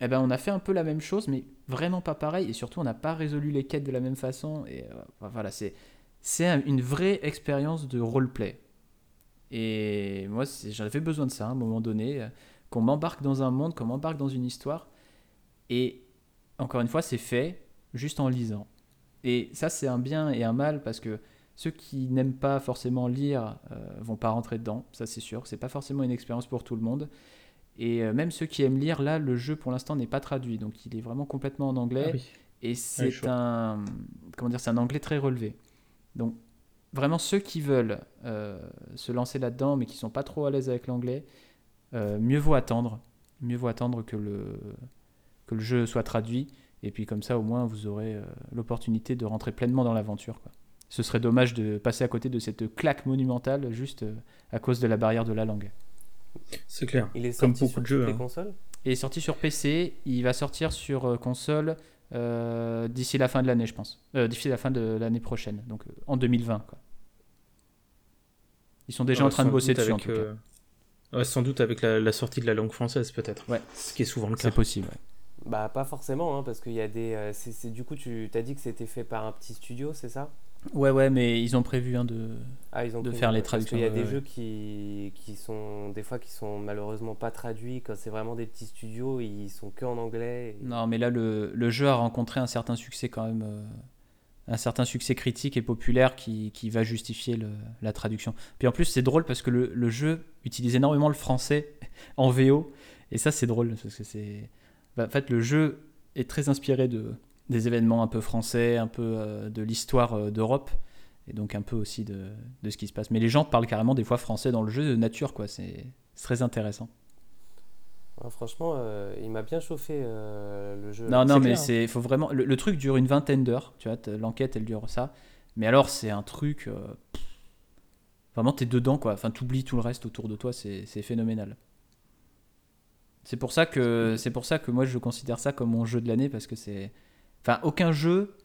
Eh ben, on a fait un peu la même chose, mais vraiment pas pareil. Et surtout, on n'a pas résolu les quêtes de la même façon. Et euh, voilà, c'est, c'est une vraie expérience de roleplay. Et moi, j'avais besoin de ça à un moment donné, qu'on m'embarque dans un monde, qu'on m'embarque dans une histoire. Et encore une fois, c'est fait juste en lisant. Et ça, c'est un bien et un mal parce que ceux qui n'aiment pas forcément lire euh, vont pas rentrer dedans, ça c'est sûr. C'est pas forcément une expérience pour tout le monde. Et euh, même ceux qui aiment lire, là, le jeu pour l'instant n'est pas traduit, donc il est vraiment complètement en anglais. Ah et c'est un, comment dire, c'est un anglais très relevé. Donc vraiment ceux qui veulent euh, se lancer là-dedans, mais qui sont pas trop à l'aise avec l'anglais, mieux vaut attendre. Mieux vaut attendre que le que le jeu soit traduit. Et puis comme ça, au moins, vous aurez l'opportunité de rentrer pleinement dans l'aventure. Ce serait dommage de passer à côté de cette claque monumentale juste euh, à cause de la barrière de la langue. C'est clair. Il est Comme beaucoup de jeux. Hein. consoles? Il est sorti sur PC, il va sortir sur euh, console euh, d'ici la fin de l'année, je pense. d'ici la fin de l'année prochaine, donc en 2020. Quoi. Ils sont déjà en train de bosser dessus, en tout cas. sans doute avec la, sortie de la langue française, peut-être. Ouais. Ce qui est souvent le cas. C'est possible. Bah, pas forcément, hein, parce qu'il y a des. c'est, du coup, tu as dit que c'était fait par un petit studio, c'est ça? Ouais, ouais, mais ils ont prévu hein, de, ah, de faire les traductions. Il y a des jeux qui, qui sont des fois qui sont malheureusement pas traduits quand c'est vraiment des petits studios, ils sont que en anglais. Non, mais là le, le, jeu a rencontré un certain succès quand même, euh, un certain succès critique et populaire qui, qui va justifier le, la traduction. Puis en plus c'est drôle parce que le, le, jeu utilise énormément le français en VO et ça c'est drôle parce que c'est, bah, en fait le jeu est très inspiré de des événements un peu français, un peu euh, de l'histoire euh, d'Europe, et donc un peu aussi de, de, ce qui se passe. Mais les gens parlent carrément des fois français dans le jeu de nature, quoi. C'est très intéressant. franchement, euh, il m'a bien chauffé le jeu. Non, non, mais c'est faut vraiment. Le, truc dure une vingtaine d'heures, tu vois. L'enquête, elle dure ça. Mais alors, c'est un truc. vraiment, t'es dedans, quoi. Enfin, t'oublies tout le reste autour de toi. C'est phénoménal. C'est pour ça que c'est pour ça que moi je considère ça comme mon jeu de l'année parce que c'est Enfin, aucun jeu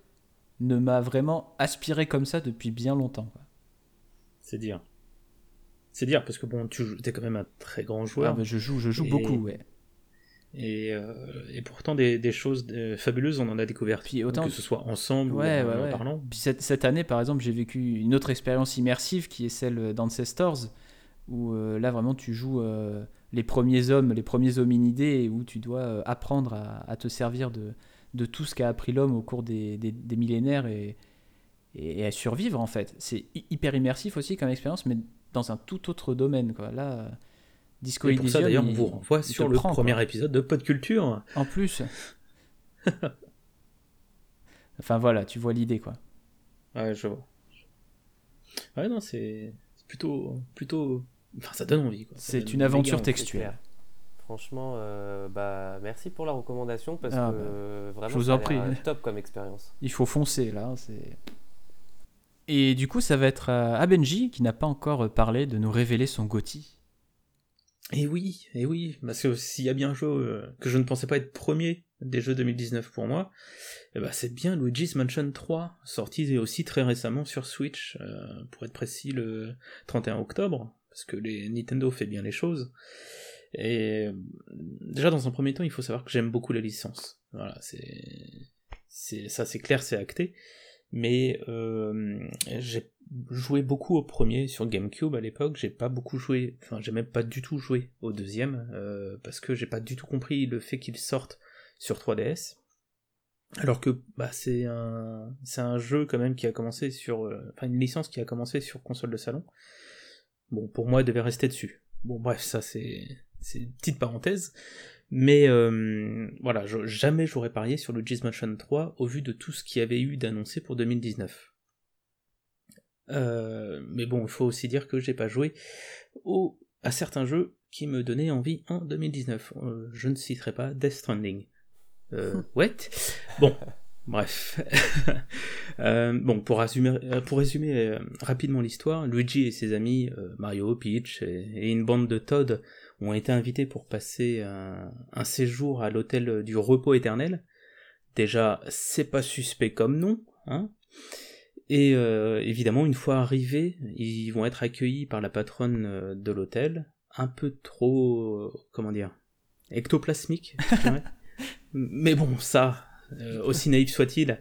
ne m'a vraiment aspiré comme ça depuis bien longtemps. C'est dire. C'est dire, parce que bon, tu es quand même un très grand joueur. Ah, je joue, je joue beaucoup, ouais. Et, euh, et, pourtant, des, des choses euh, fabuleuses, on en a découvert. Puis autant que ce soit ensemble ouais, ou en, ouais, parlant. Puis cette, cette, année, par exemple, j'ai vécu une autre expérience immersive qui est celle d'Ancestors, où euh, là vraiment tu joues euh, les premiers hommes, les premiers hominidés, et où tu dois euh, apprendre à, à, te servir de, de tout ce qu'a appris l'homme au cours des, des, des millénaires et, et, à survivre en fait. C'est hyper immersif aussi comme expérience, mais dans un tout autre domaine. Quoi. Là, Disco et pour Elysium, ça d'ailleurs, on vous renvoie sur le prend, premier quoi. épisode de Pod Culture. En plus. enfin voilà, tu vois l'idée quoi. Ouais, je vois. Ouais, non, c'est plutôt, plutôt. Enfin, ça donne envie. C'est une aventure textuelle. Franchement, euh, bah, merci pour la recommandation parce ah, que bah, vraiment, je vous en prie. top comme expérience. Il faut foncer là. C'est. Et du coup, ça va être à Benji qui n'a pas encore parlé de nous révéler son Gotti. Et oui, et oui, parce que s'il y a bien un jeu euh, que je ne pensais pas être premier des jeux 2019 pour moi, eh ben c'est bien Luigi's Mansion 3, sorti aussi très récemment sur Switch, euh, pour être précis le 31 octobre, parce que les Nintendo fait bien les choses. Et déjà dans un premier temps, il faut savoir que j'aime beaucoup la licence. Voilà, c'est, ça, c'est clair, c'est acté. Mais euh, j'ai joué beaucoup au premier sur GameCube à l'époque. J'ai pas beaucoup joué, enfin j'ai même pas du tout joué au deuxième euh, parce que j'ai pas du tout compris le fait qu'il sorte sur 3DS. Alors que bah, c'est un c'est un jeu quand même qui a commencé sur euh, enfin une licence qui a commencé sur console de salon. Bon pour moi il devait rester dessus. Bon bref ça c'est c'est une petite parenthèse. Mais euh, voilà, je, jamais j'aurais parié sur le Luigi's Mansion 3 au vu de tout ce qu'il y avait eu d'annoncé pour 2019. Euh, mais bon, il faut aussi dire que j'ai pas joué au, à certains jeux qui me donnaient envie en 2019. Euh, je ne citerai pas Death Stranding. Euh, what Bon, bref. euh, bon, pour résumer, pour résumer rapidement l'histoire, Luigi et ses amis, Mario, Peach et, une bande de Todd ont été invités pour passer un, un séjour à l'hôtel du repos éternel. Déjà, c'est pas suspect comme nom, hein et euh, évidemment, une fois arrivés, ils vont être accueillis par la patronne euh, de l'hôtel, un peu trop, euh, comment dire, ectoplasmique, je dirais. Mais bon, ça, euh, aussi naïf soit-il,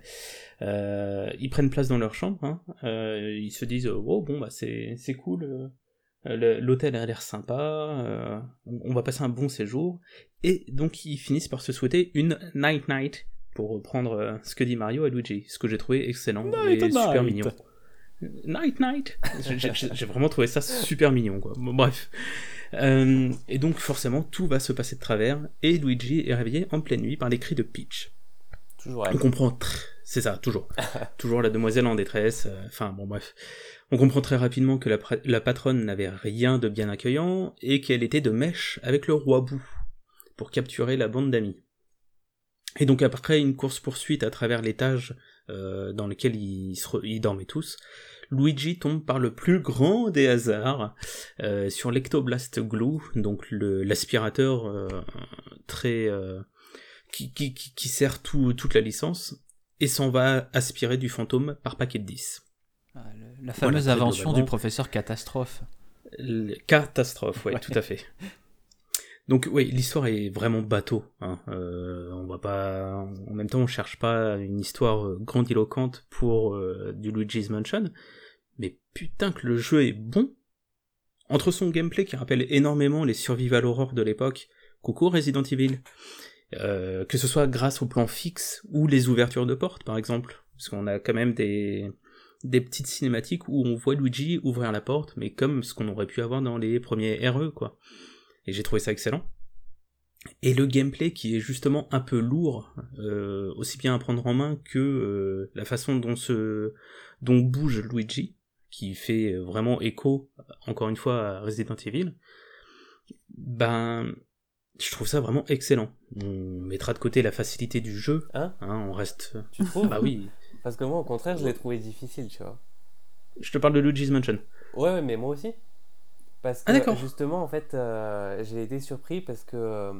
euh, ils prennent place dans leur chambre, hein, ils se disent, oh bon, bah c'est cool, l'hôtel a l'air sympa, on va passer un bon séjour, et donc ils finissent par se souhaiter une night night pour reprendre euh, ce que dit Mario à Luigi, ce que j'ai trouvé excellent night et super night. mignon. Night Night? J'ai vraiment trouvé ça super mignon, quoi. Bref. Euh, et donc, forcément, tout va se passer de travers, et Luigi est réveillé en pleine nuit par les cris de Peach. Toujours On comprend... C'est ça, toujours. toujours la demoiselle en détresse. Euh, enfin, bon, bref. On comprend très rapidement que la, la patronne n'avait rien de bien accueillant, et qu'elle était de mèche avec le roi Bou, pour capturer la bande d'amis. Et donc après une course-poursuite à travers l'étage euh, dans lequel ils, se ils, dormaient tous, Luigi tombe par le plus grand des hasards euh, sur l'Ectoblast Glue, donc l'aspirateur euh, très qui, qui, qui, sert tout, toute la licence, et s'en va aspirer du fantôme par paquet de 10. Ah, le, la fameuse voilà, invention du professeur Catastrophe. Le, catastrophe, oui, tout à fait. Donc oui, l'histoire est vraiment bateau. Hein. Euh, on va pas, en même temps, on cherche pas une histoire euh, grandiloquente pour euh, du Luigi's Mansion, mais putain que le jeu est bon. Entre son gameplay qui rappelle énormément les survival horror de l'époque, coucou Resident Evil, euh, que ce soit grâce au plan fixe ou les ouvertures de portes par exemple, parce qu'on a quand même des des petites cinématiques où on voit Luigi ouvrir la porte, mais comme ce qu'on aurait pu avoir dans les premiers RE quoi et j'ai trouvé ça excellent. Et le gameplay qui est justement un peu lourd, euh, aussi bien à prendre en main que euh, la façon dont, se, dont bouge Luigi, qui fait vraiment écho, encore une fois, à Resident Evil, ben, je trouve ça vraiment excellent. On mettra de côté la facilité du jeu, hein, hein on reste... Tu trouves Bah oui. Parce que moi, au contraire, je l'ai trouvé difficile, tu vois. Je te parle de Luigi's Mansion. Ouais, ouais, mais moi aussi. Parce que ah, justement, en fait, euh, j'ai été surpris parce que euh,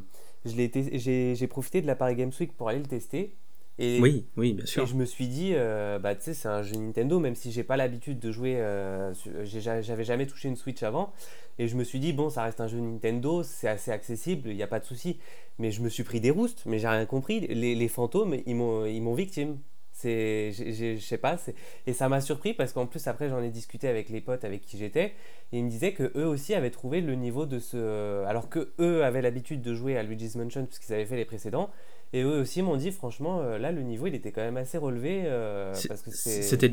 j'ai profité de la Paris Games Week pour aller le tester. Et, oui, oui, bien sûr. Et je me suis dit, euh, bah tu sais, c'est un jeu Nintendo, même si j'ai pas l'habitude de jouer, euh, j'avais jamais touché une Switch avant. Et je me suis dit, bon, ça reste un jeu Nintendo, c'est assez accessible, il n'y a pas de souci. Mais je me suis pris des roustes, mais j'ai rien compris. Les, les fantômes, ils m'ont victime. C'est, je sais pas, et ça m'a surpris parce qu'en plus après j'en ai discuté avec les potes avec qui j'étais et ils me disaient que eux aussi avaient trouvé le niveau de ce, alors que eux avaient l'habitude de jouer à Luigi's Mansion puisqu'ils avaient fait les précédents et eux aussi m'ont dit franchement euh, là le niveau il était quand même assez relevé euh, parce que c'était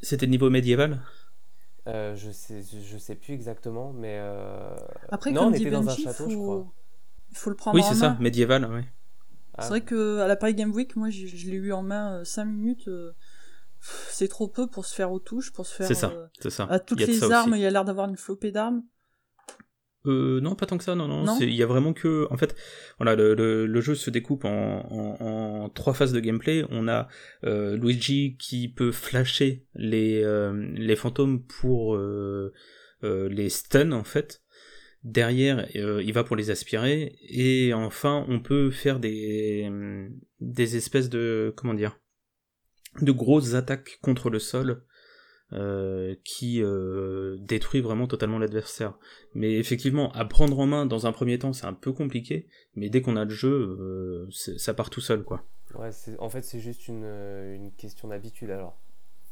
c'était le niveau médiéval? Euh, je sais je sais plus exactement mais après non, on était dans un château je crois. Il faut le prendre oui, c'est ça, médiéval, oui. C'est vrai que à la Paris Game Week, moi, je, l'ai eu en main 5 euh, minutes. Euh, c'est trop peu pour se faire aux touches, pour se faire. C'est ça, euh, c'est ça. À toutes les armes, il y a l'air d'avoir une flopée d'armes. Euh, non, pas tant que ça, non, non. Il y a vraiment que, en fait, voilà, le, le, jeu se découpe en, en, trois phases de gameplay. On a Luigi qui peut flasher les les fantômes pour les stun en fait. Derrière, euh, il va pour les aspirer. Et enfin, on peut faire des, des espèces de. Comment dire De grosses attaques contre le sol. Euh, qui euh, détruit vraiment totalement l'adversaire. Mais effectivement, à prendre en main dans un premier temps, c'est un peu compliqué, mais dès qu'on a le jeu, ça part tout seul, quoi. Ouais, en fait, c'est juste une, une question d'habitude alors.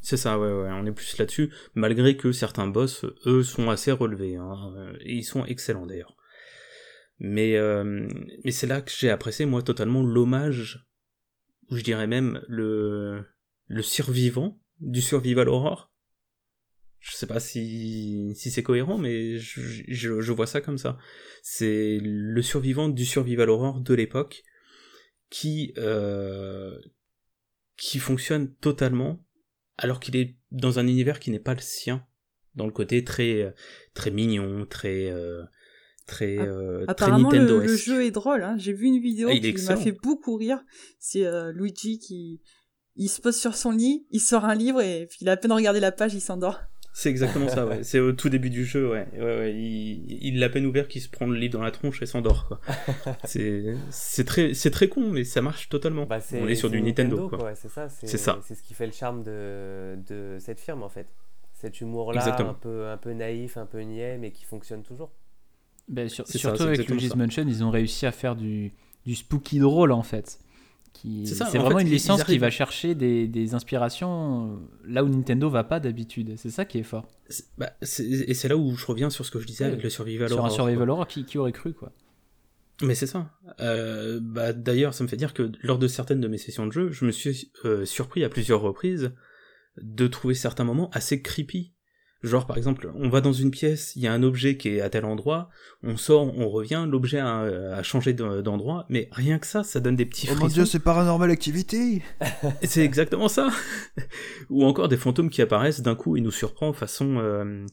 C'est ça, ouais, ouais, on est plus là-dessus, malgré que certains boss, eux, sont assez relevés, hein, et ils sont excellents d'ailleurs. Mais, euh, mais c'est là que j'ai apprécié, moi, totalement l'hommage, ou je dirais même le, le survivant du survival horror. Je sais pas si, si c'est cohérent, mais je, je, je, vois ça comme ça. C'est le survivant du survival horror de l'époque qui, euh, qui fonctionne totalement alors qu'il est dans un univers qui n'est pas le sien, dans le côté très euh, très mignon, très euh, très euh, Apparemment, le, le, jeu est drôle. Hein. J'ai vu une vidéo ah, qui m'a fait beaucoup rire. C'est Luigi qui il se pose sur son lit, il sort un livre et puis il a à peine regardé la page, il s'endort. C'est exactement ça, ouais. C'est au tout début du jeu, ouais. ouais, ouais. Il, il l'a peine ouvert qu'il se prend le livre dans la tronche et s'endort, quoi. c'est, c'est très, c'est très con, mais ça marche totalement. Bah, On est sur du Nintendo, quoi. c'est ça. C'est, ça. C'est ce qui fait le charme de, de cette firme, en fait. Cet humour-là, un peu, un peu naïf, un peu niais, mais qui fonctionne toujours. Ben, surtout avec Luigi's Mansion, ils ont réussi à faire du, du spooky drôle, en fait. C'est vraiment une licence qui va chercher des, des, inspirations euh, là où Nintendo va pas d'habitude. C'est ça qui est fort. Bah, et c'est là où je reviens sur ce que je disais avec le Survival Horror. Sur un Survival Horror, qui, qui, aurait cru quoi Mais c'est ça. Euh, bah, D'ailleurs, ça me fait dire que lors de certaines de mes sessions de jeu, je me suis euh, surpris à plusieurs reprises de trouver certains moments assez creepy. Genre par exemple, on va dans une pièce, il y a un objet qui est à tel endroit, on sort, on revient, l'objet a, changé d'endroit, mais rien que ça, ça donne des petits frissons. Oh mon dieu, c'est Paranormal Activity C'est exactement ça Ou encore des fantômes qui apparaissent d'un coup et nous surprend façon euh,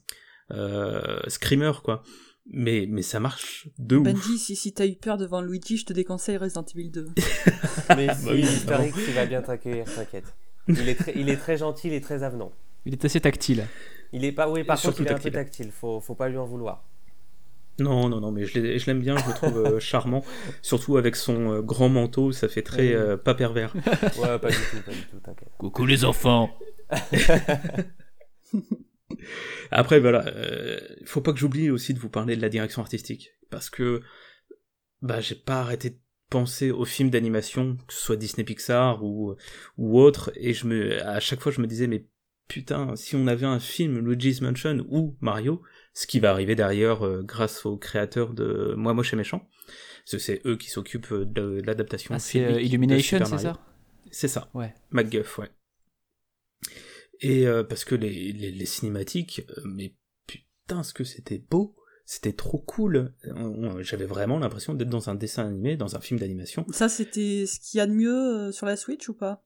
euh, screamer, quoi. Mais, mais ça marche de ouf. Benji, si, si t'as eu peur devant Luigi, je te déconseille Resident Evil 2. mais bah si, historique, il va bien t'accueillir, t'inquiète. Il est, très, il est très gentil, il est très avenant. Il est assez tactile. Il est pas, oui, par contre, il est un peu tactile. Faut, faut pas lui en vouloir. Non, non, non, mais je l'aime bien, je le trouve euh, charmant. Surtout avec son euh, grand manteau, ça fait très euh, pas pervers. Ouais, pas du tout, pas du tout, t'inquiète. Coucou les enfants Après, voilà, il faut pas que j'oublie aussi de vous parler de la direction artistique. Parce que, bah, j'ai pas arrêté de penser aux films d'animation, que ce soit Disney Pixar ou, ou autre, et je me, à chaque fois je me disais, mais putain, si on avait un film Luigi's Mansion ou Mario, ce qui va arriver derrière euh, grâce aux créateurs de Moi Moche et Méchant, parce que c'est eux qui s'occupent de l'adaptation. Ah, c'est euh, Illumination, c'est ça? C'est ça. Ouais. MacGuff, ouais. Et euh, parce que les, les, cinématiques, mais putain, ce que c'était beau c'était trop cool. J'avais vraiment l'impression d'être dans un dessin animé, dans un film d'animation. Ça, c'était ce qu'il y a de mieux sur la Switch ou pas?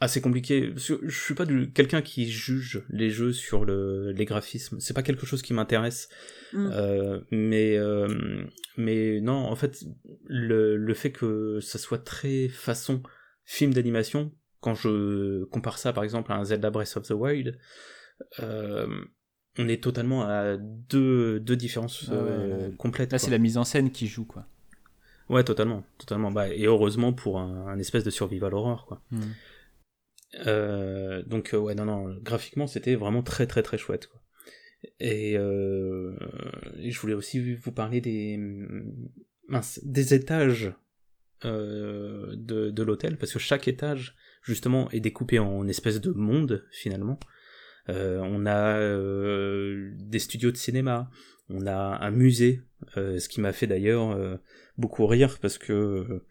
Assez compliqué. Je suis pas quelqu'un qui juge les jeux sur le, les graphismes. C'est pas quelque chose qui m'intéresse. Mm. Euh, mais euh, mais non, en fait, le, le fait que ça soit très façon film d'animation, quand je compare ça par exemple à un Zelda Breath of the Wild, euh, on est totalement à deux, deux différences complètes. Là, c'est la mise en scène qui joue, quoi. Ouais, totalement, totalement. Bah, et heureusement pour un, espèce de survival horror, quoi. Hmm. Euh, donc ouais, non, non, graphiquement c'était vraiment très très très chouette, quoi. Et, euh, et je voulais aussi vous parler des mince, des étages euh, de, de l'hôtel, parce que chaque étage justement est découpé en espèce de monde finalement. Euh, on a euh, des studios de cinéma, on a un musée, euh, ce qui m'a fait d'ailleurs beaucoup rire parce que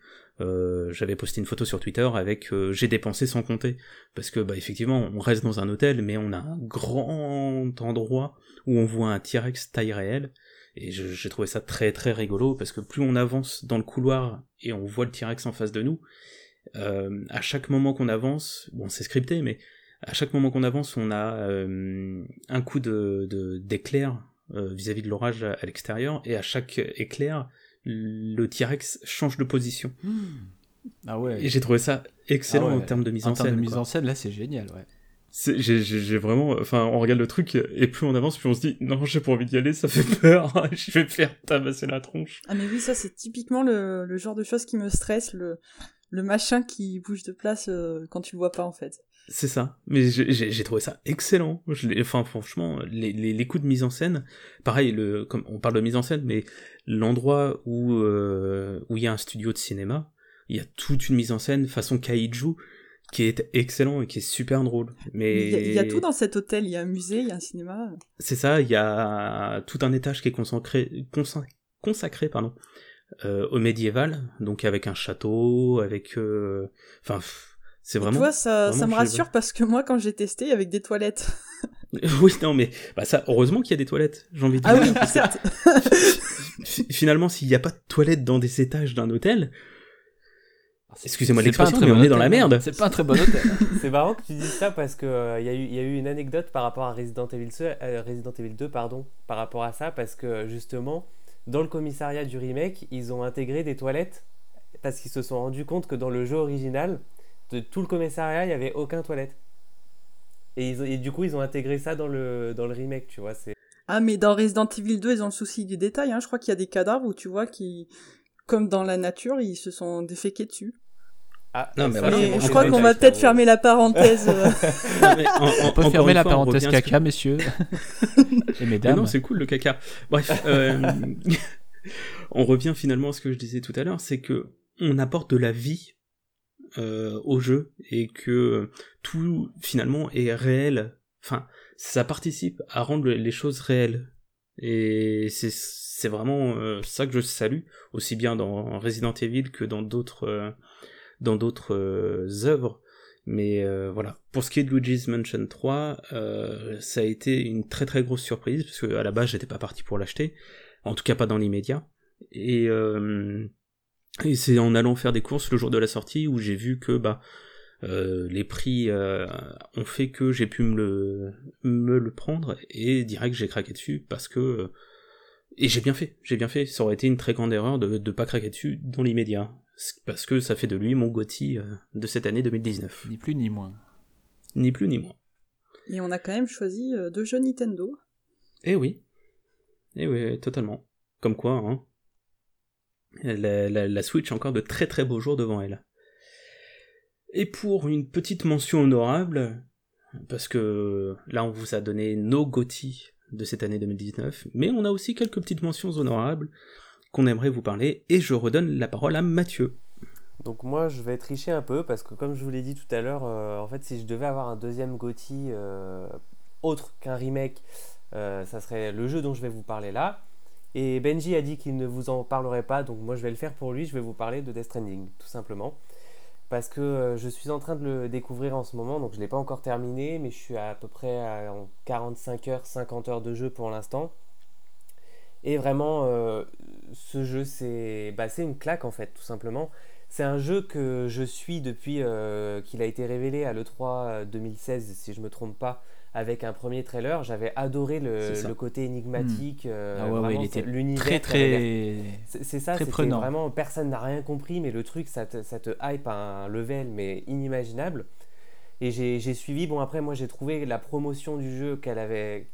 j'avais posté une photo sur Twitter avec j'ai dépensé sans compter. Parce que bah effectivement on reste dans un hôtel mais on a un grand endroit où on voit un T-Rex taille réelle. Et j'ai trouvé ça très très rigolo parce que plus on avance dans le couloir et on voit le T-Rex en face de nous, à chaque moment qu'on avance, bon c'est scripté, mais à chaque moment qu'on avance, on a euh, un coup de d'éclair euh, vis-à-vis de l'orage à, l'extérieur, et à chaque éclair, le T-Rex change de position. Hmm. Ah ouais. Et j'ai trouvé ça excellent ah en termes de mise en, en scène. de mise en scène, là c'est génial, ouais. J'ai vraiment, enfin, on regarde le truc et plus on avance, plus on se dit non, j'ai pas envie d'y aller, ça fait peur, je vais me faire tabasser la tronche. Ah mais oui, ça c'est typiquement le, le, genre de choses qui me stresse, le, le machin qui bouge de place euh, quand tu le vois pas en fait. C'est ça. Mais j'ai trouvé ça excellent. Je enfin, franchement, les, les, les, coups de mise en scène, pareil, le, comme on parle de mise en scène, mais l'endroit où euh, où il y a un studio de cinéma, il y a toute une mise en scène façon kaiju qui est excellent et qui est super drôle. Mais il y, a, tout dans cet hôtel. Il y a un musée, il y a un cinéma. C'est ça. Il y a tout un étage qui est consacré, consacré, pardon, euh, au médiéval, donc avec un château, avec, euh, enfin, c'est vraiment. Tu vois, ça, ça me rassure parce que moi, quand j'ai testé, il y avait des toilettes. oui, non, mais bah ça, heureusement qu'il y a des toilettes. J'ai envie de dire. Ah oui, certes. Finalement, s'il n'y a pas de toilettes dans des étages d'un hôtel, Excusez-moi l'expression, mais on est dans la merde. C'est pas un très bon hôtel. c'est marrant que tu dises ça parce qu'il euh, y, a eu, y a eu une anecdote par rapport à Resident Evil, euh, Resident Evil 2 pardon, par rapport à ça parce que justement dans le commissariat du remake ils ont intégré des toilettes parce qu'ils se sont rendus compte que dans le jeu original de tout le commissariat il y avait aucun toilette et, ils et du coup ils ont intégré ça dans le, dans le remake tu vois c'est ah mais dans Resident Evil 2 ils ont le souci du détail hein. je crois qu'il y a des cadavres où tu vois qui comme dans la nature, ils se sont déféqués dessus. Ah, non, mais je crois qu'on va peut-être fermer la parenthèse. On, peut fermer la parenthèse caca, messieurs et mesdames. non, c'est cool le caca. Bref, euh, on revient finalement à ce que je disais tout à l'heure, c'est que on apporte de la vie euh, au jeu et que tout finalement est réel. Enfin, ça participe à rendre les choses réelles. Et c'est vraiment euh, ça que je salue, aussi bien dans Resident Evil que dans d'autres euh, dans d'autres euh, œuvres. Mais voilà, pour ce qui est de Luigi's Mansion 3, ça a été une très très grosse surprise, parce que à la base j'étais pas parti pour l'acheter, en tout cas pas dans l'immédiat. Et, et c'est en allant faire des courses le jour de la sortie où j'ai vu que bah les prix ont fait que j'ai pu me le, me le prendre et direct j'ai craqué dessus parce que et j'ai bien fait, j'ai bien fait. Ça aurait été une très grande erreur de ne pas craquer dessus dans l'immédiat. Parce que ça fait de lui mon Gotti euh, de cette année 2019. Ni plus ni moins. Ni plus ni moins. Et on a quand même choisi euh, deux jeux Nintendo. Eh oui. Eh oui, totalement. Comme quoi, hein. La, Switch a encore de très très beaux jours devant elle. Et pour une petite mention honorable, parce que là on vous a donné nos Gotti de cette année 2019, mais on a aussi quelques petites mentions honorables qu'on aimerait vous parler, et je redonne la parole à Mathieu. Donc moi je vais tricher un peu parce que comme je vous l'ai dit tout à l'heure, euh, en fait si je devais avoir un deuxième GOTY euh, autre qu'un remake, euh, ça serait le jeu dont je vais vous parler là. Et Benji a dit qu'il ne vous en parlerait pas, donc moi je vais le faire pour lui, je vais vous parler de Death Stranding, tout simplement parce que euh, je suis en train de le découvrir en ce moment, donc je ne l'ai pas encore terminé, mais je suis à, peu près à, en 45 heures, 50 heures de jeu pour l'instant. Et vraiment, euh, ce jeu, bah, c'est une claque en fait, tout simplement. C'est un jeu que je suis depuis euh, qu'il a été révélé à l'E3 2016, si je ne me trompe pas, avec un premier trailer. J'avais adoré le, côté énigmatique, hmm. euh, ah il était l'univers. Très très. C'est ça, c'était vraiment personne n'a rien compris, mais le truc ça te, ça te hype à un level mais inimaginable. Et j'ai suivi. Bon après moi j'ai trouvé la promotion du jeu qu'elle avait.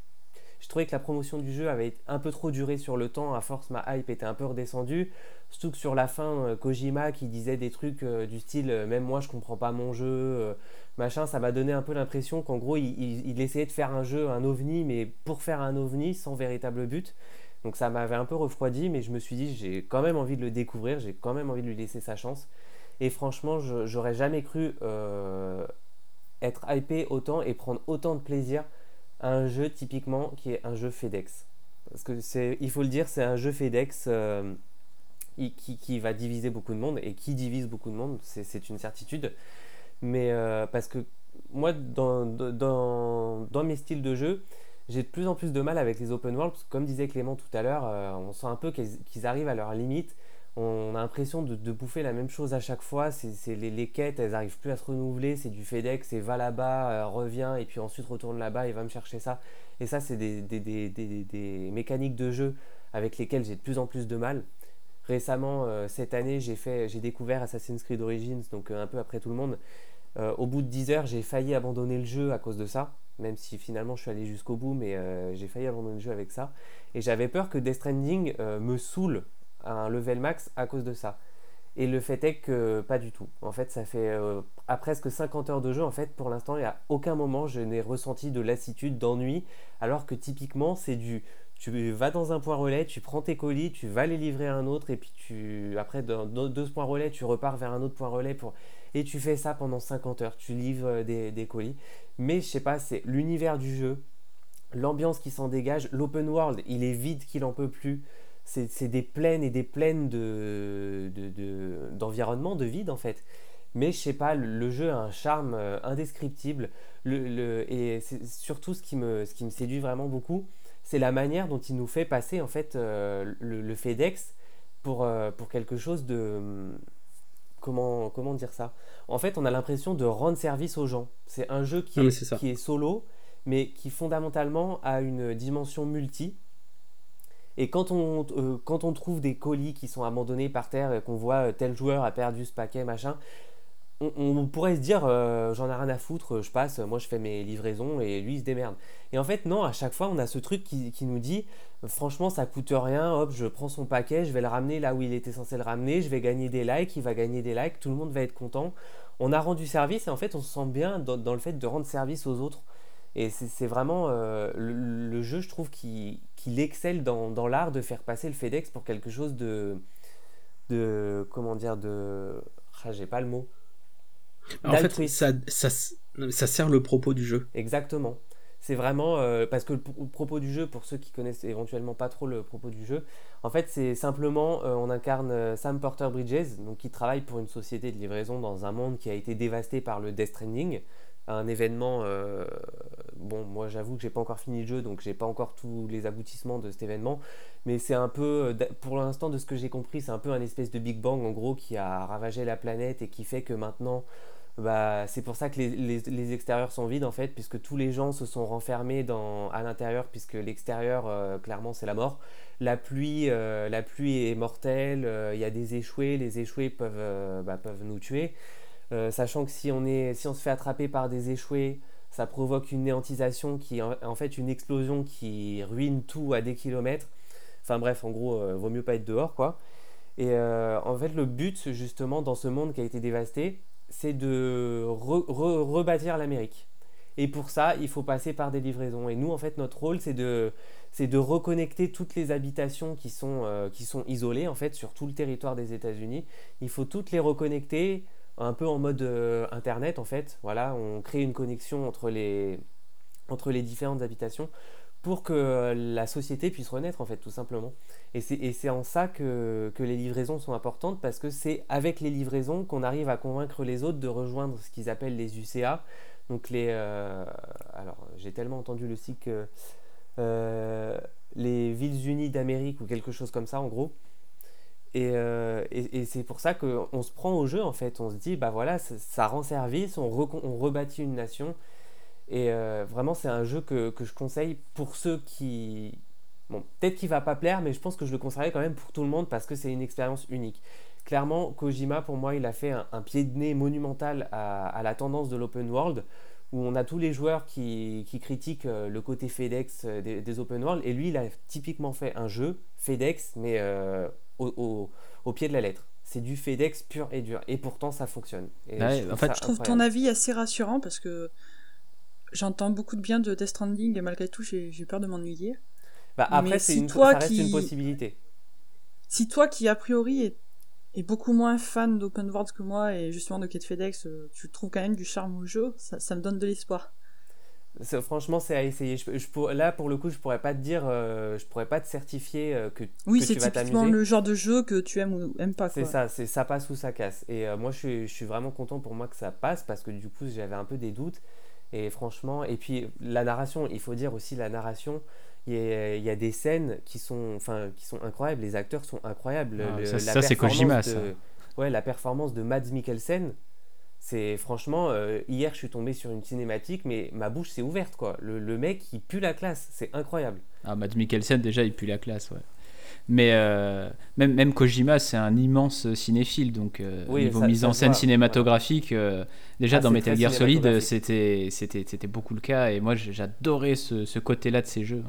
je trouvais que la promotion du jeu avait un peu trop duré sur le temps. À force, ma hype était un peu redescendue. Surtout que sur la fin, euh, Kojima qui disait des trucs euh, du style euh, même moi je comprends pas mon jeu, machin, ça m'a donné un peu l'impression qu'en gros il, essayait de faire un jeu, un ovni, mais pour faire un ovni sans véritable but. Donc ça m'avait un peu refroidi, mais je me suis dit j'ai quand même envie de le découvrir, j'ai quand même envie de lui laisser sa chance. Et franchement, j'aurais jamais cru être hypé autant et prendre autant de plaisir à un jeu typiquement qui est un jeu FedEx. Parce que c'est, il faut le dire, c'est un jeu FedEx euh, qui, va diviser beaucoup de monde et qui divise beaucoup de monde, c'est, une certitude. Mais euh, parce que moi, dans, dans, dans, mes styles de jeu, j'ai de plus en plus de mal avec les open world, parce que comme disait Clément tout à l'heure, euh, on sent un peu qu'ils, arrivent à leur limite on a l'impression de, bouffer la même chose à chaque fois. C'est les, quêtes, elles n'arrivent plus à se renouveler. C'est du FedEx, c'est va là-bas, euh, reviens, et puis ensuite retourne là-bas et va me chercher ça. Et ça, c'est des, mécaniques de jeu avec lesquelles j'ai de plus en plus de mal. Récemment, euh, cette année, j'ai découvert Assassin's Creed Origins, donc euh, un peu après tout le monde. au bout de 10 heures, j'ai failli abandonner le jeu à cause de ça, même si finalement je suis allé jusqu'au bout, mais j'ai failli abandonner le jeu avec ça. Et j'avais peur que Death Stranding me saoule un level max à cause de ça. Et le fait est que pas du tout. En fait, ça fait euh, à presque 50 heures de jeu, en fait, pour l'instant, il n'y a aucun moment je n'ai ressenti de lassitude, d'ennui, alors que typiquement, c'est du tu vas dans un point relais, tu prends tes colis, tu vas les livrer à un autre, et puis tu après dans, deux points relais, tu repars vers un autre point relais pour et tu fais ça pendant 50 heures, tu livres euh, des, des colis. Mais je sais pas, c'est l'univers du jeu, l'ambiance qui s'en dégage, l'open world, il est vide qu'il en peut plus c'est des plaines et des plaines d'environnement, de, de, vide en fait. Mais je sais pas, le, jeu a un charme euh, indescriptible. Le, et surtout ce qui, me, ce qui me séduit vraiment beaucoup, c'est la manière dont il nous fait passer en fait euh, le, FedEx pour, euh, pour quelque chose de comment, comment dire ça? En fait, on a l'impression de rendre service aux gens. C'est un jeu qui, est, qui est solo, mais qui fondamentalement a une dimension multi. Et quand on, euh, quand on trouve des colis qui sont abandonnés par terre et qu'on voit tel joueur a perdu ce paquet, machin, on, pourrait se dire euh, j'en ai rien à foutre, je passe, moi je fais mes livraisons et lui il se démerde. Et en fait, non, à chaque fois on a ce truc qui, nous dit franchement ça coûte rien, hop, je prends son paquet, je vais le ramener là où il était censé le ramener, je vais gagner des likes, il va gagner des likes, tout le monde va être content. On a rendu service et en fait on se sent bien dans, le fait de rendre service aux autres. Et c'est vraiment le, le, jeu, je trouve, qui, qu'il excelle dans, l'art de faire passer le FedEx pour quelque chose de. de comment dire de. Ah, j'ai pas le mot. En fait, ça, ça, ça, sert le propos du jeu. Exactement. C'est vraiment. Euh, parce que le, propos du jeu, pour ceux qui connaissent éventuellement pas trop le propos du jeu, en fait, c'est simplement. Euh, on incarne euh, Sam Porter Bridges, donc qui travaille pour une société de livraison dans un monde qui a été dévasté par le Death Stranding un événement. Euh, bon, moi j'avoue que j'ai pas encore fini le jeu, donc j'ai pas encore tous les aboutissements de cet événement, mais c'est un peu, pour l'instant de ce que j'ai compris, c'est un peu un espèce de Big Bang en gros qui a ravagé la planète et qui fait que maintenant, bah, c'est pour ça que les, les, extérieurs sont vides en fait, puisque tous les gens se sont renfermés dans, à l'intérieur, puisque l'extérieur, euh, clairement, c'est la mort. La pluie, la pluie est mortelle, il y a des échoués, les échoués peuvent, bah, peuvent nous tuer. Euh, sachant que si on, est, si on se fait attraper par des échoués, ça provoque une néantisation qui en fait une explosion qui ruine tout à des kilomètres. Enfin bref, en gros, euh, vaut mieux pas être dehors quoi. Et euh, en fait, le but justement dans ce monde qui a été dévasté, c'est de rebâtir l'Amérique. Et pour ça, il faut passer par des livraisons. Et nous, en fait, notre rôle, c'est de, c'est de reconnecter toutes les habitations qui sont, qui sont isolées, en fait, sur tout le territoire des États-Unis. Il faut toutes les reconnecter, un peu en mode euh, internet en fait. Voilà, on crée une connexion entre les, entre les différentes habitations pour que la société puisse renaître en fait tout simplement. Et c'est en ça que, que, les livraisons sont importantes parce que c'est avec les livraisons qu'on arrive à convaincre les autres de rejoindre ce qu'ils appellent les UCA. Donc les... Euh, alors j'ai tellement entendu le cycle. Euh, les villes unies d'Amérique ou quelque chose comme ça en gros. Euh, et, c'est pour ça qu'on se prend au jeu en fait. On se dit, bah voilà, ça, rend service, on, rebâtit une nation. Et euh, vraiment, c'est un jeu que, je conseille pour ceux qui. Bon, peut-être qu'il va pas plaire, mais je pense que je le conseillerais quand même pour tout le monde parce que c'est une expérience unique. Clairement, Kojima, pour moi, il a fait un, pied de nez monumental à, la tendance de l'open world où on a tous les joueurs qui, qui critiquent euh, le côté FedEx euh, des, des, open world, et lui, il a typiquement fait un jeu FedEx, mais euh, au, au, au, pied de la lettre. C'est du FedEx pur et dur, et pourtant ça fonctionne. Et Ouais, je en fait, Je trouve ton avis assez rassurant parce que j'entends beaucoup de bien de Death Stranding et malgré tout j'ai peur de m'ennuyer. Bah, après, c'est si une, toi ça reste qui- une possibilité. Si toi qui a priori est, est beaucoup moins fan d'open world que moi et justement de Kate FedEx, euh, tu trouves quand même du charme au jeu, ça, ça me donne de l'espoir. C'est- Franchement, c'est à essayer. Je, je pour- là, pour le coup, je pourrais pas te dire, euh, je pourrais pas te certifier euh, que, Oui, que c'est tu vas typiquement t'amuser. le genre de jeu que tu aimes ou aimes pas. C'est ça, c'est ça passe ou ça casse. Et euh, moi, je suis, je suis vraiment content pour moi que ça passe parce que du coup, j'avais un peu des doutes. Et franchement, et puis la narration, il faut dire aussi la narration. Il y a, il y a des scènes qui sont, enfin, qui sont incroyables. Les acteurs sont incroyables. Ah, Le- ça- c'est performance Kojima, de- ça. Ouais, la performance de Mads Mikkelsen. C'est franchement, euh, hier je suis tombé sur une cinématique, mais ma bouche s'est ouverte quoi. Le, le mec il pue la classe, c'est incroyable. Ah, Mads Mikkelsen, déjà, il pue la classe, ouais. Mais euh, même, même Kojima, c'est un immense cinéphile, donc euh, Oui, niveau ça- mise ça en scène voit, cinématographique, euh, déjà Ah, dans Metal Gear Solid, cinématographique. c'était beaucoup le cas, et moi j'adorais ce, ce côté-là de ces jeux.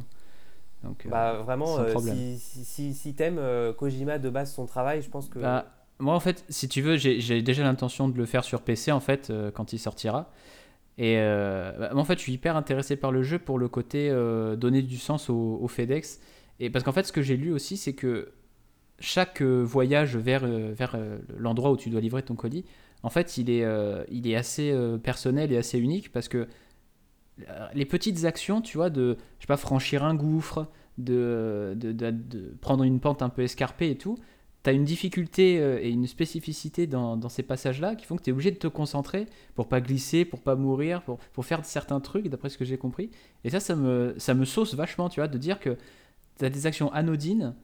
Donc, euh, Bah vraiment, euh, si, si, si, si t'aimes euh, Kojima de base son travail, je pense que Bah, moi, en fait, si tu veux, j'ai déjà l'intention de le faire sur PC, en fait, euh, quand il sortira. Et euh, bah, moi, en fait, je suis hyper intéressé par le jeu pour le côté euh, donner du sens au, au FedEx. Et parce qu'en fait, ce que j'ai lu aussi, c'est que chaque euh, voyage vers, euh, vers euh, l'endroit où tu dois livrer ton colis, en fait, il est, il est assez personnel et assez unique parce que les petites actions, tu vois, de, je sais pas, franchir un gouffre, de, de, de- prendre une pente un peu escarpée et tout, tu as une difficulté et une spécificité dans, ces passages-là qui font que tu es obligé de te concentrer pour pas glisser, pour pas mourir, pour, pour faire certains trucs, d'après ce que j'ai compris. Et ça, ça me, ça me sauce vachement, tu vois, de dire que as des actions anodines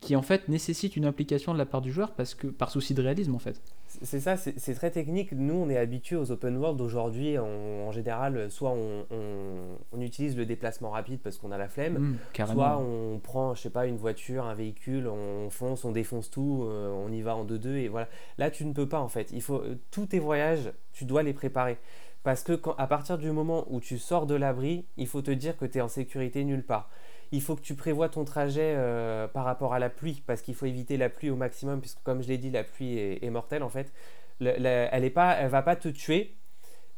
qui en fait nécessitent une implication de la part du joueur parce que par souci de réalisme en fait. c'est ça, c'est très technique. Nous, on est habitués aux open world aujourd'hui. En, général, soit on, on- on utilise le déplacement rapide parce qu'on a la flemme, Mmh, soit on prend, je sais pas, une voiture, un véhicule, on fonce, on défonce tout, euh, on y va en 2-2 et voilà. Là, tu ne peux pas en fait. Il faut euh, tous tes voyages, tu dois les préparer. Parce que quand, à partir du moment où tu sors de l'abri, il faut te dire que tu es en sécurité nulle part. Il faut que tu prévois ton trajet euh, par rapport à la pluie, parce qu'il faut éviter la pluie au maximum, puisque comme je l'ai dit, la pluie est, est mortelle en fait. Le- la- elle est pas, elle va pas te tuer,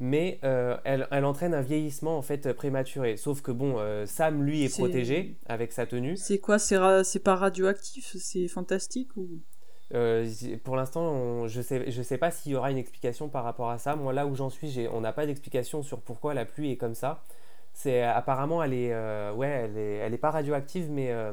mais euh, elle, elle entraîne un vieillissement en fait prématuré. Sauf que bon, euh, Sam lui est, protégé avec sa tenue. C'est quoi C'est ra- pas radioactif C'est fantastique ou? Euh, pour l'instant, on- je sais, je sais pas s'il y aura une explication par rapport à ça. Moi, là où j'en suis, on n'a pas d'explication sur pourquoi la pluie est comme ça. C'est apparemment, elle est, euh, ouais, elle est, elle pas radioactive, mais euh,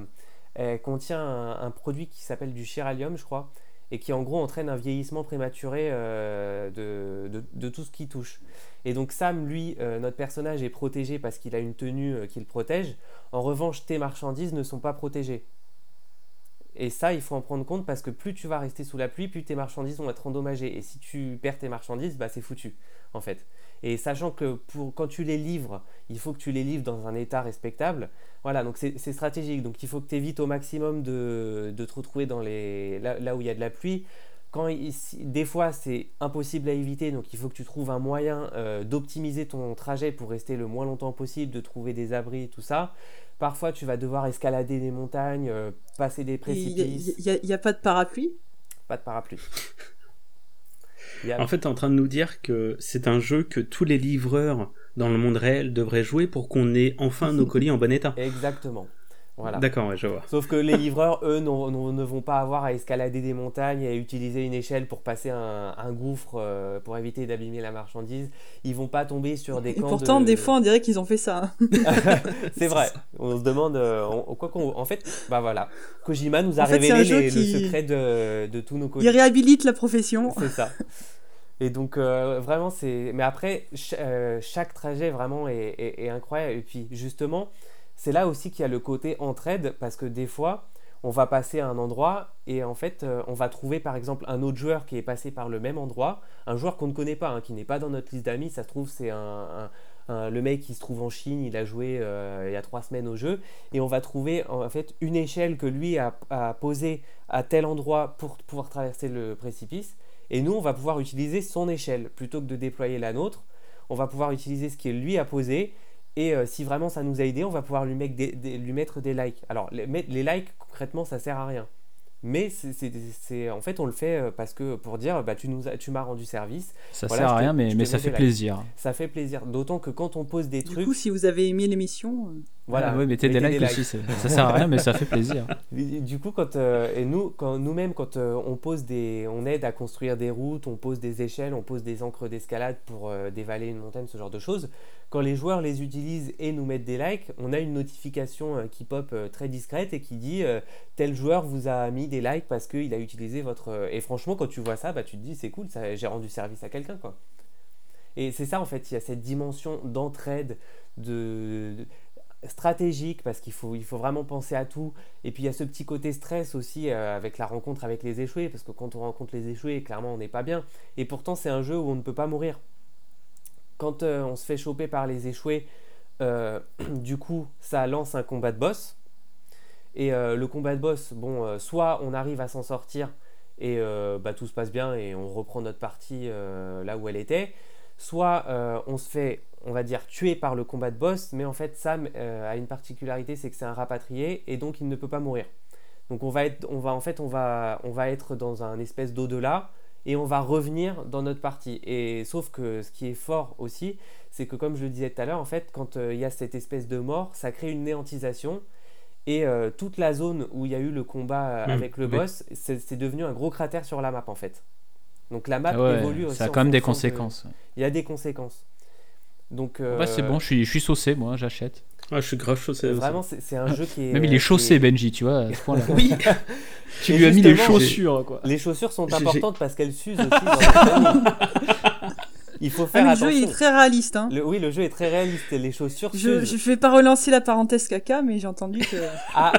elle contient un, produit qui s'appelle du chiralium, je crois, et qui en gros entraîne un vieillissement prématuré euh, de, de, de tout ce qui touche. Et donc Sam, lui, euh, notre personnage est protégé parce qu'il a une tenue euh, qui le protège. En revanche, tes marchandises ne sont pas protégées. Et ça, il faut en prendre compte parce que plus tu vas rester sous la pluie, plus tes marchandises vont être endommagées. Et si tu perds tes marchandises, bah, c'est foutu, en fait. Et sachant que pour, quand tu les livres, il faut que tu les livres dans un état respectable. Voilà, donc c'est stratégique. Donc il faut que tu évites au maximum de, de te retrouver dans les, là, là où il y a de la pluie. Quand il- des fois, c'est impossible à éviter, donc il faut que tu trouves un moyen euh, d'optimiser ton trajet pour rester le moins longtemps possible, de trouver des abris, tout ça. Parfois, tu vas devoir escalader des montagnes, euh, passer des Il précipices. y, a pas de parapluie? Pas de parapluie. En fait, t'es en train de nous dire que c'est un jeu que tous les livreurs dans le monde réel devraient jouer pour qu'on ait enfin nos colis en bon état. Exactement. Voilà. D'accord, ouais, je vois. Sauf que les livreurs, eux, ne vont pas avoir à escalader des montagnes et à utiliser une échelle pour passer un, un gouffre euh, pour éviter d'abîmer la marchandise. Ils vont pas tomber sur des Et camps pourtant, de- des fois, on dirait qu'ils ont fait ça. c'est vrai. On se demande. euh, on- quoi qu'on. En fait, bah voilà. Kojima nous a En fait, c'est révélé les- qui- le secret de, de tous nos Il colis. réhabilite la profession. C'est ça. Et donc, euh, vraiment, c'est. Mais après, ch- euh, chaque trajet vraiment est, est- est incroyable. Et puis, justement, c'est là aussi qu'il y a le côté entraide, parce que des fois, on va passer à un endroit et en fait, euh, on va trouver par exemple un autre joueur qui est passé par le même endroit, un joueur qu'on ne connaît pas, hein, qui n'est pas dans notre liste d'amis. Ça se trouve, c'est un, le mec qui se trouve en Chine, il a joué euh, il y a trois semaines au jeu, et on va trouver en fait une échelle que lui a, a posée à tel endroit pour pouvoir traverser le précipice. Et nous, on va pouvoir utiliser son échelle plutôt que de déployer la nôtre. on va pouvoir utiliser ce qu'il lui a posé. Et euh, si vraiment ça nous a aidé, on va pouvoir lui mettre des, des- lui mettre des likes. Alors, les, les likes, concrètement, ça sert à rien. Mais c'est, c'est- c'est- en fait, on le fait euh, parce que pour dire, bah, tu, nous as- tu m'as rendu service. Ça Voilà, sert à rien, mais, te mais ça fait likes. plaisir. Ça fait plaisir. D'autant que quand on pose des Du trucs, coup, si vous avez aimé l'émission, euh, voilà, Ah ouais, mettez des mettez likes aussi. Ça sert à rien, mais ça fait plaisir. Du coup, quand, euh, et nous, quand nous-mêmes, quand euh, on pose des, on aide à construire des routes, on pose des échelles, on pose des encres d'escalade pour euh, dévaler une montagne, ce genre de choses. Quand les joueurs les utilisent et nous mettent des likes, on a une notification qui pop très discrète et qui dit tel joueur vous a mis des likes parce qu'il a utilisé votre. Et franchement, quand tu vois ça, bah, tu te dis c'est cool, ça, j'ai rendu service à quelqu'un, quoi. Et c'est ça en fait, il y a cette dimension d'entraide, de, de- stratégique parce qu'il faut, il faut vraiment penser à tout. Et puis il y a ce petit côté stress aussi euh, avec la rencontre avec les échoués, parce que quand on rencontre les échoués, clairement on n'est pas bien. Et pourtant c'est un jeu où on ne peut pas mourir. Quand euh, on se fait choper par les échoués, euh, du coup ça lance un combat de boss. Et le combat de boss, bon, soit on arrive à s'en sortir et bah, tout se passe bien et on reprend notre partie là où elle était, soit on se fait, on va dire, tuer par le combat de boss, mais en fait Sam euh, a une particularité, c'est que c'est un rapatrié et donc il ne peut pas mourir. Donc on va être, on va en fait, on va, on va être dans un espèce d'au-delà et on va revenir dans notre partie. Et sauf que ce qui est fort aussi, c'est que comme je le disais tout à l'heure, en fait, quand euh, il y a cette espèce de mort, ça crée une néantisation. Et euh, toute la zone où il y a eu le combat Hmm, avec le oui. boss, c'est devenu un gros cratère sur la map en fait. Donc la map Ah ouais, évolue aussi. ça a quand même des conséquences. Il y a des conséquences. Donc euh, Bah, c'est bon, je suis, je suis saucé, moi, j'achète. Ah, je suis grave chaussé. Vraiment, c'est c'est un jeu qui est. Même il euh, est chaussé, est- Benji, tu vois, à ce point-là. Oui. tu Et lui as mis les chaussures, quoi. Les chaussures sont importantes parce qu'elles s'usent aussi dans. Il faut ah, faire mais le attention. jeu il est très réaliste. Hein. Le- oui, le jeu est très réaliste et les chaussures Je, je vais pas relancer la parenthèse caca, mais j'ai entendu que. Ah,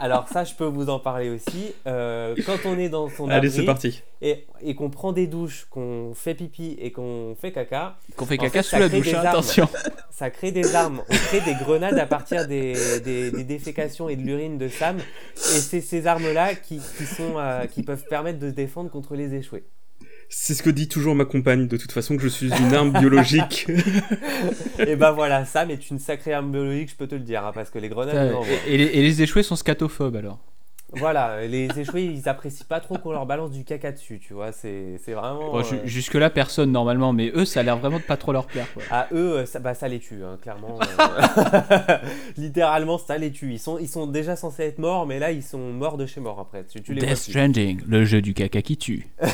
alors ça, je peux vous en parler aussi. Euh, quand on est dans son Allez, abri c'est parti. et, et qu'on prend des douches, qu'on fait pipi et qu'on fait caca, Qu'on fait caca fait, sous la douche, hein, attention. ça crée des armes. On crée des grenades à partir des, des, des défécations et de l'urine de Sam. Et c'est ces armes-là qui, qui, sont, euh, qui peuvent permettre de se défendre contre les échoués. C'est ce que dit toujours ma compagne, de toute façon, que je suis une arme biologique. Et ben voilà, Sam est une sacrée arme biologique, je peux te le dire, hein, parce que les grenades, les, et les échoués sont scatophobes, alors. Voilà, les échoués, ils apprécient pas trop qu'on leur balance du caca dessus, tu vois. C'est vraiment. Bon, euh, ju- Jusque-là, personne, normalement, mais eux, ça a l'air vraiment de pas trop leur plaire, quoi. À eux, euh, ça, bah, ça les tue, hein, clairement. euh. Littéralement, ça les tue. Ils sont, ils sont déjà censés être morts, mais là, ils sont morts de chez mort après. Tu, tu les vois Death. Stranding, le jeu du caca qui tue.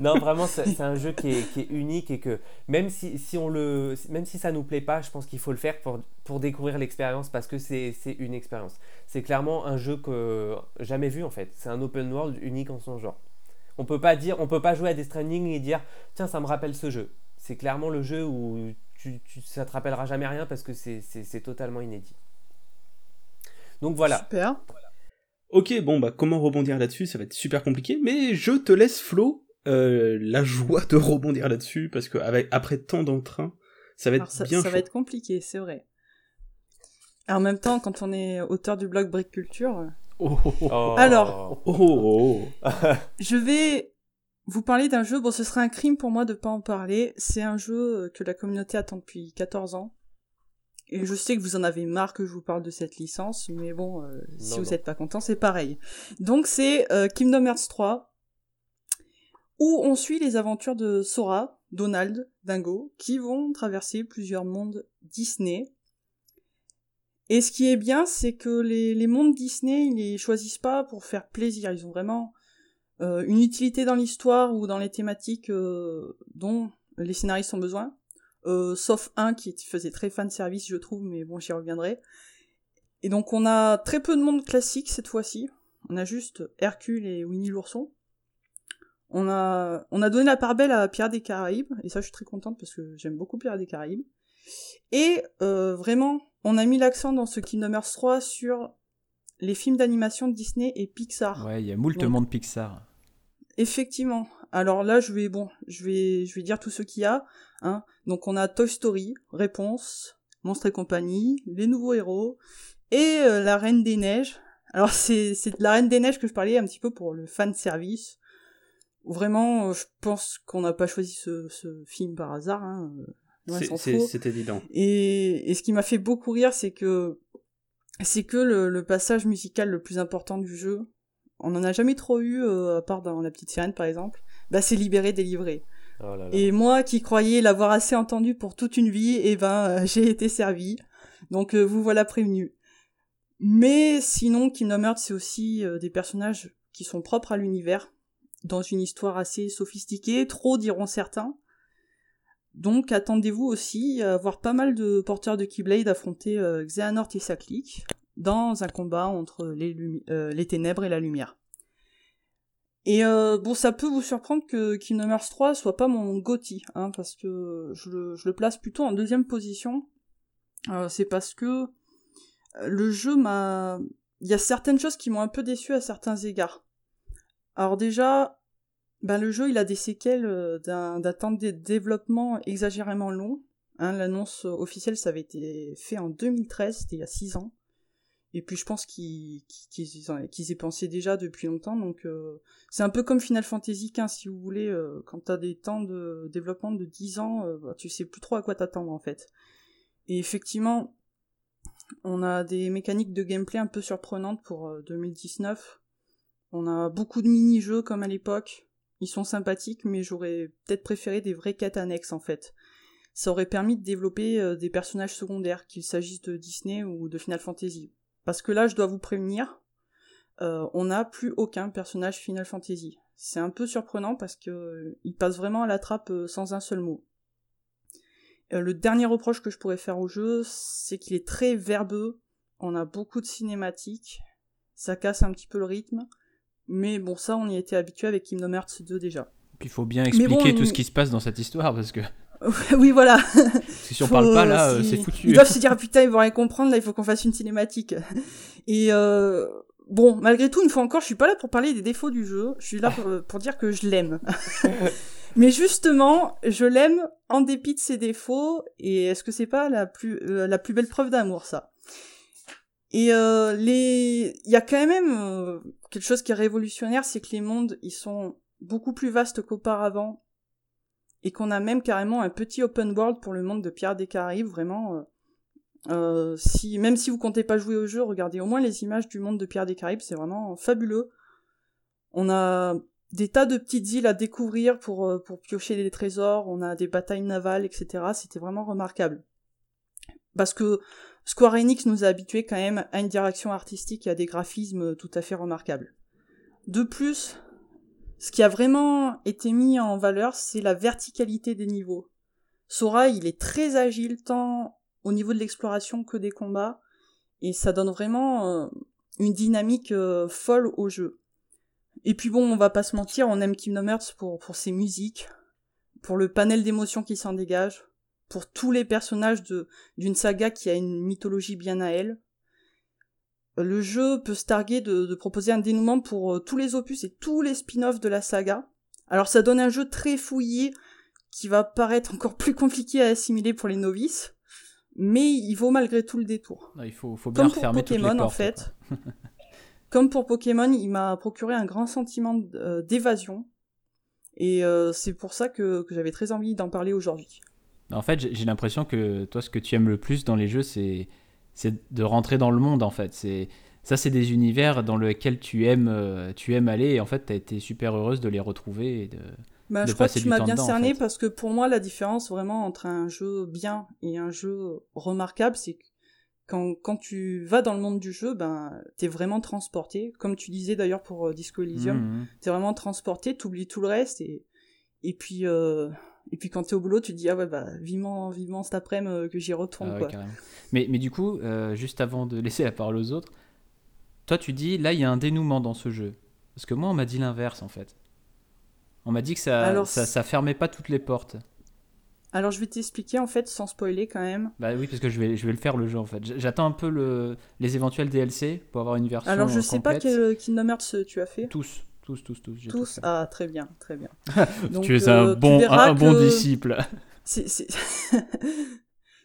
Non, vraiment, c'est un jeu qui est, qui est unique et que même si, si on le, même si ça nous plaît pas, je pense qu'il faut le faire pour, pour découvrir l'expérience parce que c'est c'est une expérience. C'est clairement un jeu que jamais vu en fait. C'est un open world unique en son genre. On peut pas dire, on peut pas jouer à Death Stranding et dire tiens ça me rappelle ce jeu. C'est clairement le jeu où tu, tu, ça te rappellera jamais rien parce que c'est totalement inédit. Donc voilà. Super. Ok, bon, bah, comment rebondir là-dessus? Ça va être super compliqué, mais je te laisse, Flo, euh, la joie de rebondir là-dessus, parce que avec, après tant d'entrain, ça va être Alors, ça, bien ça chaud. va être compliqué, c'est vrai. Et en même temps, quand on est auteur du blog Brick Culture, euh, Oh, oh. Alors. Oh, oh, oh. je vais vous parler d'un jeu. Bon, ce serait un crime pour moi de pas en parler. C'est un jeu que la communauté attend depuis 14 ans. Et je sais que vous en avez marre que je vous parle de cette licence, mais bon, euh, si Non, vous n'êtes pas content, c'est pareil. Donc c'est euh, Kingdom Hearts 3, où on suit les aventures de Sora, Donald, Dingo, qui vont traverser plusieurs mondes Disney. Et ce qui est bien, c'est que les, mondes Disney, ils les choisissent pas pour faire plaisir. Ils ont vraiment euh, une utilité dans l'histoire ou dans les thématiques euh, dont les scénaristes ont besoin. Euh, sauf un qui faisait très fan service, je trouve, mais bon, j'y reviendrai. Et donc, on a très peu de monde classique cette fois-ci. On a juste Hercule et Winnie l'ourson. On a, on a donné la part belle à Pierre des Caraïbes, et ça, je suis très contente parce que j'aime beaucoup Pierre des Caraïbes. Et euh, vraiment, on a mis l'accent dans ce Kingdom Hearts 3 sur les films d'animation de Disney et Pixar. Ouais, il y a moult Donc- monde Pixar. Effectivement. Alors là, je vais bon, je vais je vais dire tout ce qu'il y a. Hein. Donc on a Toy Story, Réponse, Monstres et compagnie, Les Nouveaux Héros et euh, La Reine des Neiges. Alors c'est c'est de La Reine des Neiges que je parlais un petit peu pour le fan service. Vraiment, je pense qu'on n'a pas choisi ce, ce, film par hasard. Hein. C'est évident. Et, et ce qui m'a fait beaucoup rire, c'est que c'est que le, le, passage musical le plus important du jeu, on n'en a jamais trop eu, à part dans La Petite Sirène par exemple, bah c'est Libéré, Délivré. Oh et moi qui croyais l'avoir assez entendu pour toute une vie, et eh ben j'ai été servi. Donc vous voilà prévenu. Mais sinon, Kingdom Hearts, c'est aussi euh, des personnages qui sont propres à l'univers, dans une histoire assez sophistiquée, trop diront certains. Donc attendez-vous aussi à voir pas mal de porteurs de Keyblade affronter euh, Xehanort et sa clique dans un combat entre les, euh, les ténèbres et la lumière. Et bon, ça peut vous surprendre que Kingdom Hearts 3 soit pas mon GOTY, hein, parce que je le, place plutôt en deuxième position. c'est parce que le jeu m'a... Il y a certaines choses qui m'ont un peu déçu à certains égards. Alors déjà, ben le jeu il a des séquelles euh, d'un, temps de développement exagérément long. Hein, l'annonce officielle ça avait été fait en 2013, c'était il y a 6 ans. Et puis je pense qu'ils, qu'ils, aient pensé déjà depuis longtemps, donc euh, c'est un peu comme Final Fantasy XV si vous voulez, euh, quand t'as des temps de développement de 10 ans, bah, tu sais plus trop à quoi t'attendre en fait. Et effectivement, on a des mécaniques de gameplay un peu surprenantes pour 2019. Euh, on a beaucoup de mini-jeux comme à l'époque. Ils sont sympathiques, mais j'aurais peut-être préféré des vraies quêtes annexes en fait. Ça aurait permis de développer euh, des personnages secondaires, qu'il s'agisse de Disney ou de Final Fantasy. Parce que là, je dois vous prévenir, euh, on n'a plus aucun personnage Final Fantasy. C'est un peu surprenant parce que il passe vraiment à la trappe sans un seul mot. Euh, le dernier reproche que je pourrais faire au jeu, c'est qu'il est très verbeux. On a beaucoup de cinématiques. Ça casse un petit peu le rythme. Mais bon, ça, on y était habitué avec Kingdom Hearts 2 déjà. Puis il faut bien expliquer tout ce qui se passe dans cette histoire parce que. oui, voilà. si on parle pas là, euh, c'est foutu. Ils doivent se dire putain, ils vont rien comprendre. Là, il faut qu'on fasse une cinématique. Et euh, bon, malgré tout, une fois encore, je suis pas là pour parler des défauts du jeu. Je suis là pour, pour dire que je l'aime. Mais justement, je l'aime en dépit de ses défauts, et est-ce que c'est pas la plus, euh, la plus belle preuve d'amour, ça? Et euh, les... il y a quand même euh, quelque chose qui est révolutionnaire, c'est que les mondes, ils sont beaucoup plus vastes qu'auparavant, et qu'on a même carrément un petit open world pour le monde de Pierre des Caraïbes, vraiment... si, même si vous comptez pas jouer au jeu, regardez au moins les images du monde de Pierre des Caraïbes, c'est vraiment fabuleux. On a des tas de petites îles à découvrir pour, euh, pour piocher des trésors, on a des batailles navales, etc. C'était vraiment remarquable. Parce que Square Enix nous a habitués quand même à une direction artistique et à des graphismes tout à fait remarquables. De plus, ce qui a vraiment été mis en valeur, c'est la verticalité des niveaux. Sora, il est très agile tant au niveau de l'exploration que des combats, et ça donne vraiment euh, une dynamique euh, folle au jeu. Et puis bon, on va pas se mentir, on aime Kingdom Hearts pour, pour ses musiques, pour le panel d'émotions qui s'en dégage, pour tous les personnages d'une saga qui a une mythologie bien à elle. Le jeu peut se targuer de, proposer un dénouement pour euh, tous les opus et tous les spin-offs de la saga. Alors ça donne un jeu très fouillé, qui va paraître encore plus compliqué à assimiler pour les novices, mais il vaut malgré tout le détour. il faut, faut bien Comme pour Pokémon en fait. Comme pour Pokémon, il m'a procuré un grand sentiment euh, d'évasion. Et euh, c'est pour ça que, j'avais très envie d'en parler aujourd'hui. En fait, j'ai l'impression que toi, ce que tu aimes le plus dans les jeux, c'est de rentrer dans le monde, en fait. C'est ça, c'est des univers dans lesquels tu aimes, euh, tu aimes aller, et en fait, tu as été super heureuse de les retrouver et de, bah, je crois que tu m'as bien cerné parce que pour moi, la différence vraiment entre un jeu bien et un jeu remarquable, c'est que quand, quand tu vas dans le monde du jeu, ben, t'es vraiment transporté. Comme tu disais d'ailleurs pour euh, Disco Elysium, mmh, mmh. t'es vraiment transporté, t'oublies tout le reste et, et puis, euh, et puis quand t'es au boulot, tu te dis, ah ouais, bah, vivement, vivement cet après-midi euh, que j'y retourne, ah quoi. Mais, mais du coup, juste avant de laisser la parole aux autres, toi, tu dis, là, il y a un dénouement dans ce jeu. Parce que moi, on m'a dit l'inverse, en fait. On m'a dit que ça, ça, ça fermait pas toutes les portes. Alors je vais t'expliquer en fait sans spoiler quand même. Bah oui parce que je vais, je vais le faire le jeu en fait. J'attends un peu le, les éventuels DLC pour avoir une version Alors je sais pas quel Kingdom Hearts tu as fait. Tous, tous, tous, tous. Tous, ah très bien, très bien. tu es un, euh, bon, un, bon disciple.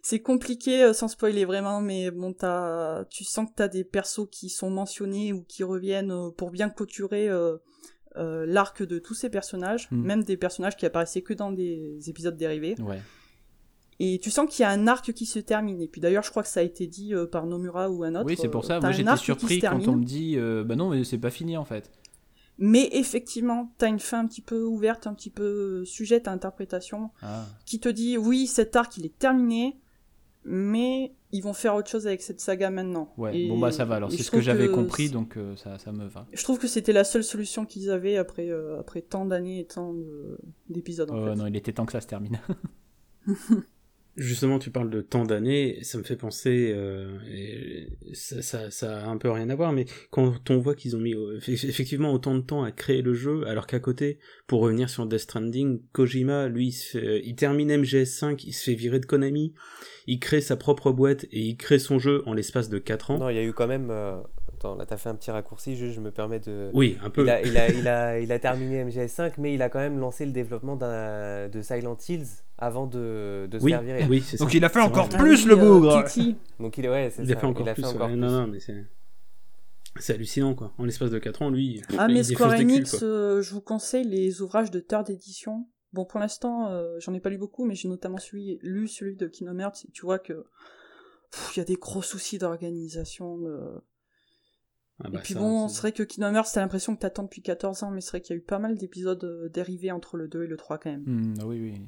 C'est compliqué euh, sans spoiler vraiment, mais bon, as, tu sens que tu as des persos qui sont mentionnés ou qui reviennent euh, pour bien clôturer euh, l'arc de tous ces personnages, Mm. même des personnages qui apparaissaient que dans des épisodes dérivés. Ouais. Et tu sens qu'il y a un arc qui se termine. Et puis d'ailleurs, je crois que ça a été dit euh, par Nomura ou un autre. Oui, c'est pour ça. Moi, un j'étais surpris quand on me dit euh, Bah non, mais c'est pas fini en fait. Mais effectivement, t'as une fin un petit peu ouverte, un petit peu sujette à interprétation, Ah. qui te dit oui, cet arc il est terminé, mais ils vont faire autre chose avec cette saga maintenant. Ouais, Et- bon bah ça va alors, c'est ce que j'avais compris donc euh, ça, ça me va. Je trouve que c'était la seule solution qu'ils avaient après, euh, après tant d'années et tant de- d'épisodes en Oh, fait. non, il était temps que ça se termine. Justement, tu parles de tant d'années, ça me fait penser, euh, et ça, ça, ça a un peu rien à voir, mais quand on voit qu'ils ont mis euh, eff- effectivement autant de temps à créer le jeu, alors qu'à côté, pour revenir sur Death Stranding, Kojima, lui, il, fait- il termine MGS5, il se fait virer de Konami, il crée sa propre boîte et il crée son jeu en l'espace de 4 ans. Non, il y a eu quand même. euh, Attends, là, t'as fait un petit raccourci, je, je me permets de. Oui, un peu. Il a, il, a, il, a, il a terminé MGS5, mais il a quand même lancé le développement de Silent Hills avant de, de se oui, faire virer. oui, c'est ça. Donc il a fait encore vrai. Plus le euh, bougre Titi. Donc il, est- ouais, a ça, fait encore il a plus. fait encore Non, plus. non, mais c'est. C'est hallucinant, quoi. En l'espace de 4 ans, lui. Ah, mais Square culs, Enix, euh, je vous conseille les ouvrages de third édition. Bon, pour l'instant, euh, j'en ai pas lu beaucoup, mais j'ai notamment lu celui de Kingdom Hearts, et tu vois que il y a des gros soucis d'organisation. De... Ah et bah, puis ça, bon, c'est- vrai que Kingdom Hearts, t'as l'impression que t'attends depuis 14 ans, mais c'est vrai qu'il y a eu pas mal d'épisodes euh, dérivés entre le 2 et le 3 quand même. Hmm, oui, oui.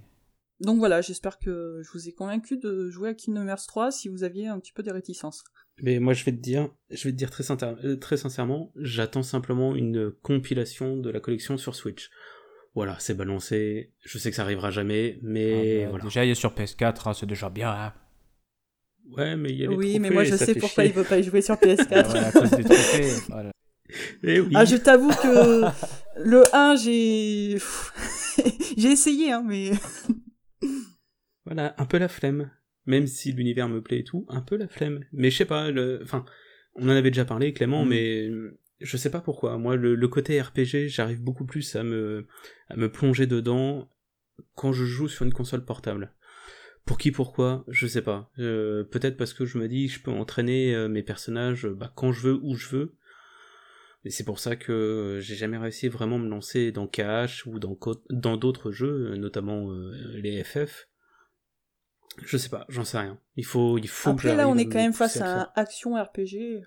Donc voilà, j'espère que je vous ai convaincu de jouer à Kingdom Hearts 3 si vous aviez un petit peu des réticences. Mais moi, je vais te dire, je vais te dire très, sincère- euh, très sincèrement, j'attends simplement une compilation de la collection sur Switch. Voilà, c'est balancé. Je sais que ça arrivera jamais, mais Ah, bah, voilà. Déjà il est sur PS4, hein, c'est déjà bien. hein. Ouais, mais il y a les Oui, mais moi je sais pourquoi chier. il veut pas y jouer sur Ah PS4. ouais, à cause des trophées. voilà. Eh oui. Ah, je t'avoue que le 1, j'ai. j'ai essayé, hein, mais. Voilà, un peu la flemme. Même si l'univers me plaît et tout, un peu la flemme. Mais je sais pas, le... enfin, on en avait déjà parlé, Clément, Mm. mais je sais pas pourquoi. Moi, le, le côté RPG, j'arrive beaucoup plus à me, à me plonger dedans quand je joue sur une console portable. Pour qui, pourquoi, je sais pas. Euh, Peut-être parce que je me dis, je peux entraîner euh, mes personnages bah, quand je veux, où je veux. Et c'est pour ça que j'ai jamais réussi vraiment à me lancer dans KH ou dans d'autres jeux, notamment euh, les FF. Je sais pas, j'en sais rien. Il faut, il faut que Après, là, on est quand même face à un action RPG.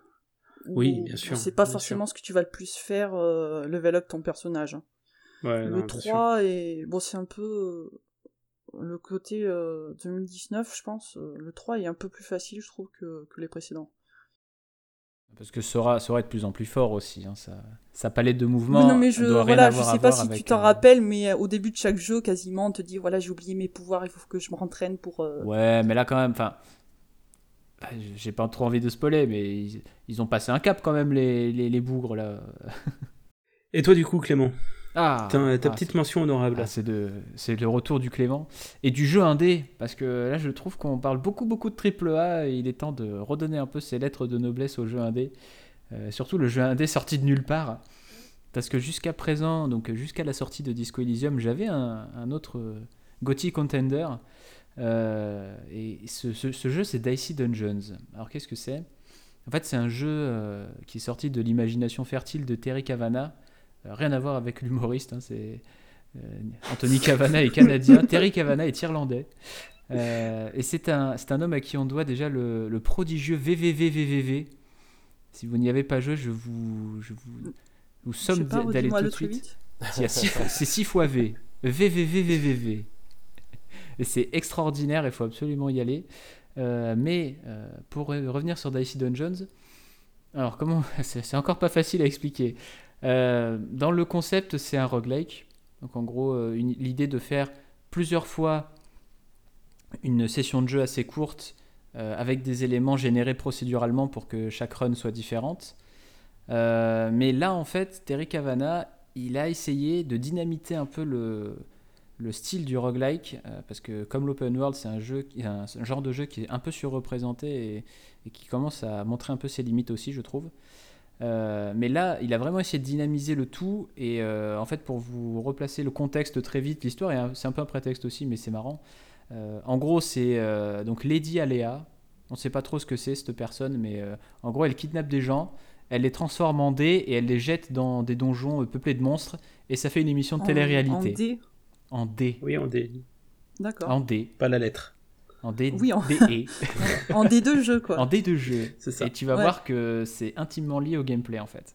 Oui, bien sûr, C'est pas forcément ce que tu vas le plus faire, euh, level up ton personnage. hein. Ouais, le non, bien sûr. 3 est. Bon, c'est un peu. euh, Le côté euh, 2019, je pense. euh, Le 3 est un peu plus facile, je trouve, que, que les précédents. Parce que Sora, Sora est de plus en plus fort aussi. hein, sa, sa palette de mouvements Oui, non, mais je, rien voilà, je sais pas si tu t'en euh, rappelles, mais euh, au début de chaque jeu, quasiment, on te dit voilà, j'ai oublié mes pouvoirs, il faut que je me rentraîne pour. euh, Ouais, mais là quand même, enfin, bah, j'ai pas trop envie de spoiler, mais ils, ils ont passé un cap quand même les, les, les bougres là. Et toi, du coup, Clément, Ah, ta, ta ah, petite mention honorable. Ah, c'est de, c'est le retour du Clément et du jeu indé parce que là je trouve qu'on parle beaucoup beaucoup de triple A et il est temps de redonner un peu ses lettres de noblesse au jeu indé, Euh, surtout le jeu indé sorti de nulle part. Parce que jusqu'à présent, donc jusqu'à la sortie de Disco Elysium, j'avais un, un autre euh, GOTY contender. Euh, et ce, ce- ce jeu, c'est Dicey Dungeons. Alors qu'est-ce que c'est? En fait, c'est un jeu euh, qui est sorti de l'imagination fertile de Terry Cavana. Euh, rien à voir avec l'humoriste, hein, c'est euh, Anthony Cavana est canadien, Terry Cavana est irlandais. Euh, et c'est un, c'est un homme à qui on doit déjà le, le prodigieux VVVVVV. Si vous n'y avez pas joué, je vous, je vous, vous je sais somme pas, d'aller tout de suite. C'est 6 fois V. VVVVVV. Et c'est extraordinaire, il faut absolument y aller. Euh, mais euh, pour re- revenir sur Dicey Dungeons, alors comment c'est encore pas facile à expliquer. Euh, dans le concept, c'est un roguelike. Donc en gros, euh, l'idée de faire plusieurs fois une session de jeu assez courte euh, avec des éléments générés procéduralement pour que chaque run soit différente. Mais là, en fait, Terry Cavana, il a essayé de dynamiter un peu le, le style du roguelike, parce que comme l'open world, c'est un, un, genre de jeu qui est un peu surreprésenté et qui commence à montrer un peu ses limites aussi, je trouve. Euh, mais là, il a vraiment essayé de dynamiser le tout, et euh, en fait, pour vous replacer le contexte très vite, l'histoire, c'est un peu un prétexte aussi, mais c'est marrant. Euh, en gros, c'est euh, donc Lady Alea. On ne sait pas trop ce que c'est cette personne, mais euh, en gros, elle kidnappe des gens elle les transforme en dés et elle les jette dans des donjons euh, peuplés de monstres et ça fait une émission de En- télé-réalité. En D. En dés. Oui, on dé. D'accord. En dés. Pas la lettre. En dés. Oui, en- et. En D de jeu, quoi. en dés de jeu. C'est ça. Et tu vas Ouais. voir que c'est intimement lié au gameplay en fait.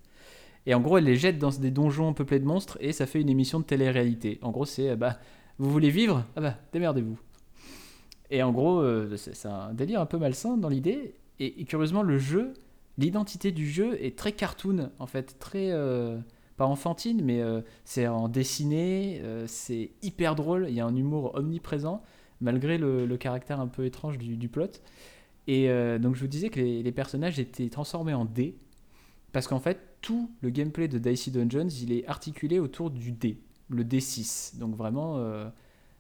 Et en gros, elle les jette dans des donjons peuplés de monstres et ça fait une émission de télé-réalité. En gros, c'est euh, bah, vous voulez vivre? Ah bah, démerdez-vous. Et en gros, euh, c'est c'est un délire un peu malsain dans l'idée. Et, et curieusement, le jeu, l'identité du jeu est très cartoon en fait, très. euh, pas enfantine, mais euh, c'est en dessiné, euh, c'est hyper drôle, il y a un humour omniprésent, malgré le, caractère un peu étrange du, plot. Et euh, donc je vous disais que les, personnages étaient transformés en dés, parce qu'en fait tout le gameplay de Dicey Dungeons, il est articulé autour du dé, le D6. Donc vraiment euh,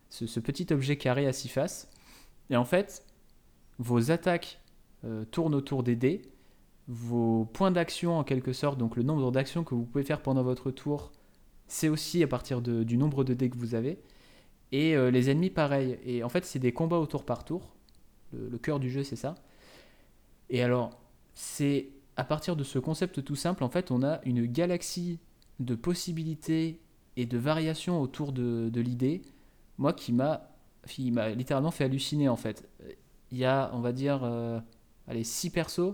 ce, ce petit objet carré à six faces. Et en fait, vos attaques euh, tournent autour des dés, vos points d'action en quelque sorte, donc le nombre d'actions que vous pouvez faire pendant votre tour, c'est aussi à partir de- du nombre de dés que vous avez. Et euh, les ennemis pareil. Et en fait c'est des combats au tour par tour. Le, cœur du jeu c'est ça. Et alors c'est à partir de ce concept tout simple, en fait, on a une galaxie de possibilités et de variations autour de, de l'idée, moi qui m'a qui m'a littéralement fait halluciner en fait. Il y a, on va dire, euh, allez, 6 persos.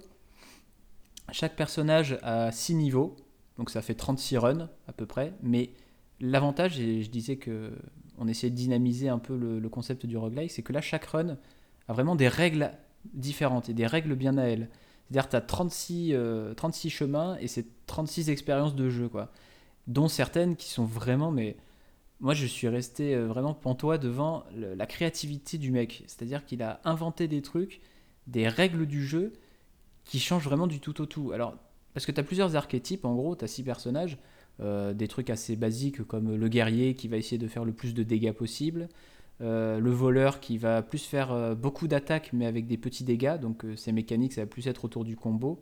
Chaque personnage a 6 niveaux, donc ça fait 36 runs à peu près. Mais l'avantage, et je disais que on essayait de dynamiser un peu le, concept du roguelike, c'est que là, chaque run a vraiment des règles différentes et des règles bien à elle. C'est-à-dire tu as 36, euh, 36 chemins et c'est 36 expériences de jeu, quoi. Dont certaines qui sont vraiment, mais moi je suis resté euh, vraiment pantois devant la créativité du mec. C'est-à-dire qu'il a inventé des trucs, des règles du jeu qui changent vraiment du tout au tout. Alors, parce que tu as plusieurs archétypes, en gros, tu as six personnages, euh, des trucs assez basiques comme le guerrier qui va essayer de faire le plus de dégâts possible, euh, le voleur qui va plus faire euh, beaucoup d'attaques mais avec des petits dégâts, donc ces mécaniques ça va plus être autour du combo.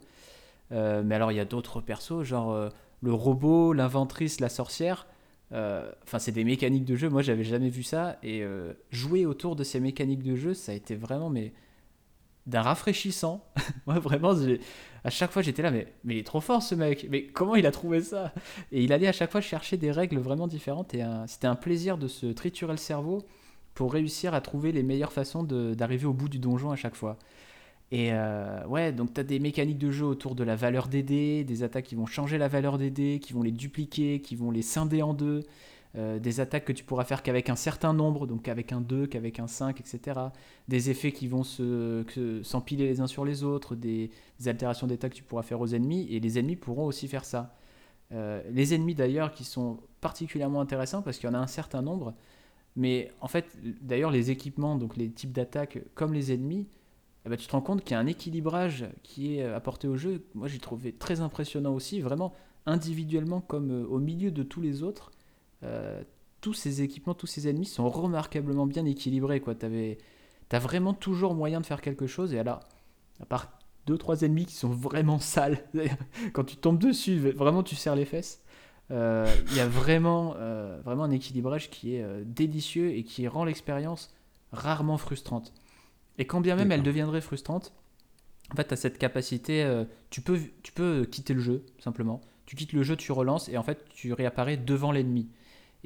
Mais alors il y a d'autres persos, genre le robot, l'inventrice, la sorcière. Enfin, c'est des mécaniques de jeu. Moi, j'avais jamais vu ça. Et jouer autour de ces mécaniques de jeu, ça a été vraiment mais d'un rafraîchissant. Moi, vraiment, à chaque fois, j'étais là, mais, mais il est trop fort ce mec. Mais comment il a trouvé ça? Et il allait à chaque fois chercher des règles vraiment différentes. Et c'était un plaisir de se triturer le cerveau pour réussir à trouver les meilleures façons d'arriver au bout du donjon à chaque fois. Et euh, ouais, donc tu as des mécaniques de jeu autour de la valeur des dés, des attaques qui vont changer la valeur des dés, qui vont les dupliquer, qui vont les scinder en deux, euh, des attaques que tu pourras faire qu'avec un certain nombre, donc qu'avec un 2, qu'avec un 5, etc. Des effets qui vont s'empiler les uns sur les autres, des, altérations d'état que tu pourras faire aux ennemis, et les ennemis pourront aussi faire ça. Euh, les ennemis d'ailleurs qui sont particulièrement intéressants parce qu'il y en a un certain nombre, mais en fait, d'ailleurs, les équipements, donc les types d'attaques, comme les ennemis, eh ben, tu te rends compte qu'il y a un équilibrage qui est euh, apporté au jeu. Moi, j'ai trouvé très impressionnant aussi, vraiment individuellement comme au milieu de tous les autres. Euh, tous ces équipements, tous ces ennemis sont remarquablement bien équilibrés. Tu as vraiment toujours moyen de faire quelque chose. Et alors, à part deux, trois ennemis qui sont vraiment sales, quand tu tombes dessus, vraiment tu serres les fesses. Euh, Il y a vraiment, euh, vraiment un équilibrage qui est délicieux et qui rend l'expérience rarement frustrante. Et quand bien même elle deviendrait frustrante, en fait, tu as cette capacité, euh, tu, peux, tu peux quitter le jeu, simplement. Tu quittes le jeu, tu relances, et en fait, tu réapparais devant l'ennemi.